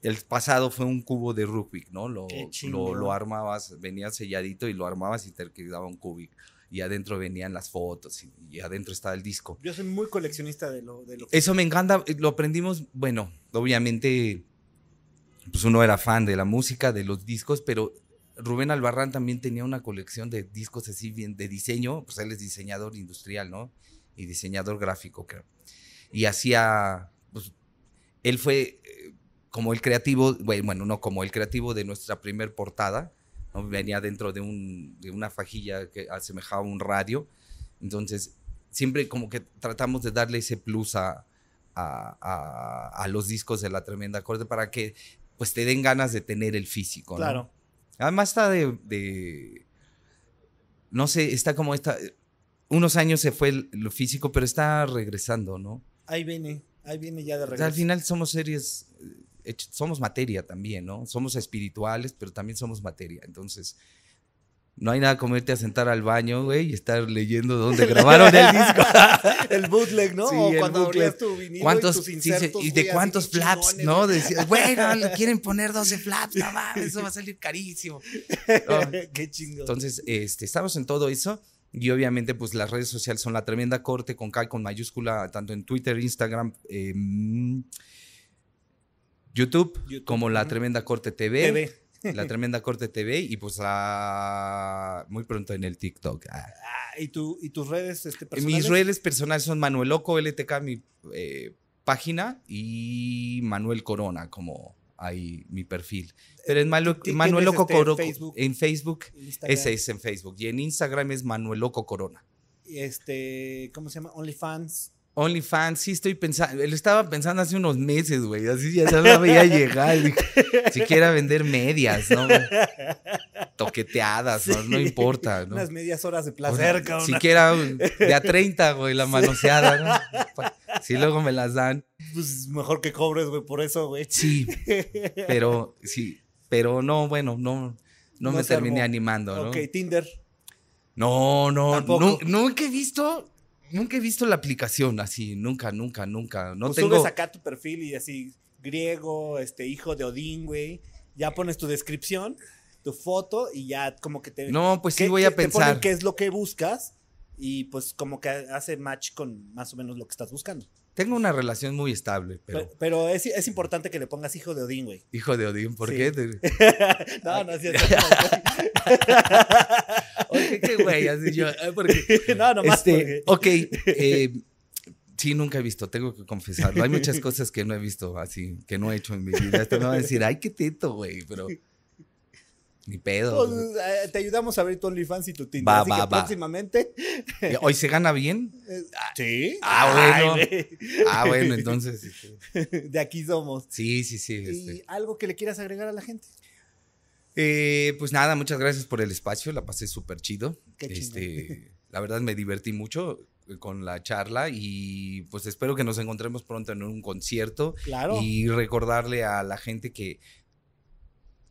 El pasado fue un cubo de Rubik, ¿no? Lo, lo armabas, venía selladito y lo armabas y te quedaba un cubic. Y adentro venían las fotos y, y adentro estaba el disco. Yo soy muy coleccionista de lo, de lo Eso me encanta, eh, lo aprendimos, bueno, obviamente, pues uno era fan de la música, de los discos, pero Rubén Albarrán también tenía una colección de discos así bien de diseño, pues él es diseñador industrial, ¿no? Y diseñador gráfico, creo. Y hacía, pues, él fue eh, como el creativo, bueno, no como el creativo de nuestra primer portada, ¿no? Venía dentro de, un, de una fajilla que asemejaba un radio, entonces siempre como que tratamos de darle ese plus a, a, a- a los discos de la tremenda corte para que pues te den ganas de tener el físico. ¿no? Claro. Además está de, de- no sé, está como esta, unos años se fue lo físico, pero está regresando, ¿no? Ahí viene, ahí viene ya de O sea, regreso. al final somos series, eh, somos materia también, ¿no? Somos espirituales, pero también somos materia. Entonces, no hay nada como irte a sentar al baño, güey, y estar leyendo dónde grabaron el disco. el bootleg, ¿no? Sí, o cuando bootleg. abrías tu vinilo ¿Cuántos, y tus insertos, sí, y de cuántos flaps, ¿no? Decías, bueno, le quieren poner 12 flaps, no mames, eso va a salir carísimo. No, Qué chingo. Entonces, este, estamos en todo eso. Y obviamente, pues las redes sociales son la tremenda corte con K con mayúscula, tanto en Twitter, Instagram, em, YouTube, YouTube, como la tremenda corte TV, TV. la tremenda corte TV, y pues la- muy pronto en el TikTok. Ah. Ah, ¿y, tu, ¿Y tus redes este, personales? Mis redes personales son Manuel Loco LTK, mi eh, página, y Manuel Corona, como ahí mi perfil. Pero en Manuel, ¿Ti- Manuel tienes, Loco este, Corona, en Facebook, Instagram, ese es en Facebook. Y en Instagram es Manuel Loco Corona. Este, ¿cómo se llama? OnlyFans. OnlyFans, sí estoy pensando, él estaba pensando hace unos meses, güey, así ya no la veía llegar, siquiera vender medias, ¿no? Toqueteadas, ¿no? No Sí. importa, ¿no? Unas medias horas de placer, cabrón. Siquiera de a 30, güey, la manoseada, ¿no? Pa- Si luego me las dan. Pues mejor que cobres, güey, por eso, güey. Sí, pero sí, pero no, bueno, no, no, No me terminé armó. animando, ¿no? Ok, Tinder. No, no, nunca he visto, nunca he visto la aplicación así, nunca, nunca, nunca. No Pues tengo. subes acá tu perfil y así, griego, este, hijo de Odín, güey. Ya pones tu descripción, tu foto y ya como que te... No, pues sí voy a te ponen pensar. qué es lo que buscas y pues como que hace match con más o menos lo que estás buscando. Tengo una relación muy estable, pero Pero, pero es, es importante que le pongas hijo de Odín, güey. hijo de Odín, ¿por Sí. qué? No, no es cierto. Oye, qué güey, así yo. ah, porque- no, nomás Este, porque- ok, eh, sí, nunca he visto, tengo que confesarlo. Hay muchas cosas que no he visto así, que no he hecho en mi vida. Hasta me a decir, ay, qué teto, güey, pero ni pedo. Pues, eh, te ayudamos a abrir tu OnlyFans y tu Tinder. Va, así va, que va. próximamente. ¿Hoy se gana bien? eh, ¿Sí? Ah, bueno. Ah, bueno, entonces. De aquí somos. Sí, sí, sí. ¿Y este. algo que le quieras agregar a la gente? Eh, pues nada, muchas gracias por el espacio, la pasé súper chido. Qué. Este, la verdad me divertí mucho con la charla y pues espero que nos encontremos pronto en un concierto Claro. y recordarle a la gente que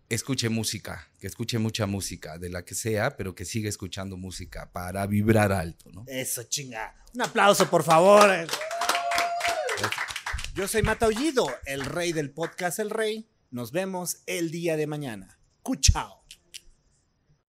escuche música, que escuche mucha música, de la que sea, pero que siga escuchando música para vibrar alto, ¿no? Eso, chinga. Un aplauso, por favor. Yo soy Mata Aullido, el rey del podcast El Rey. Nos vemos el día de mañana. Cuchao.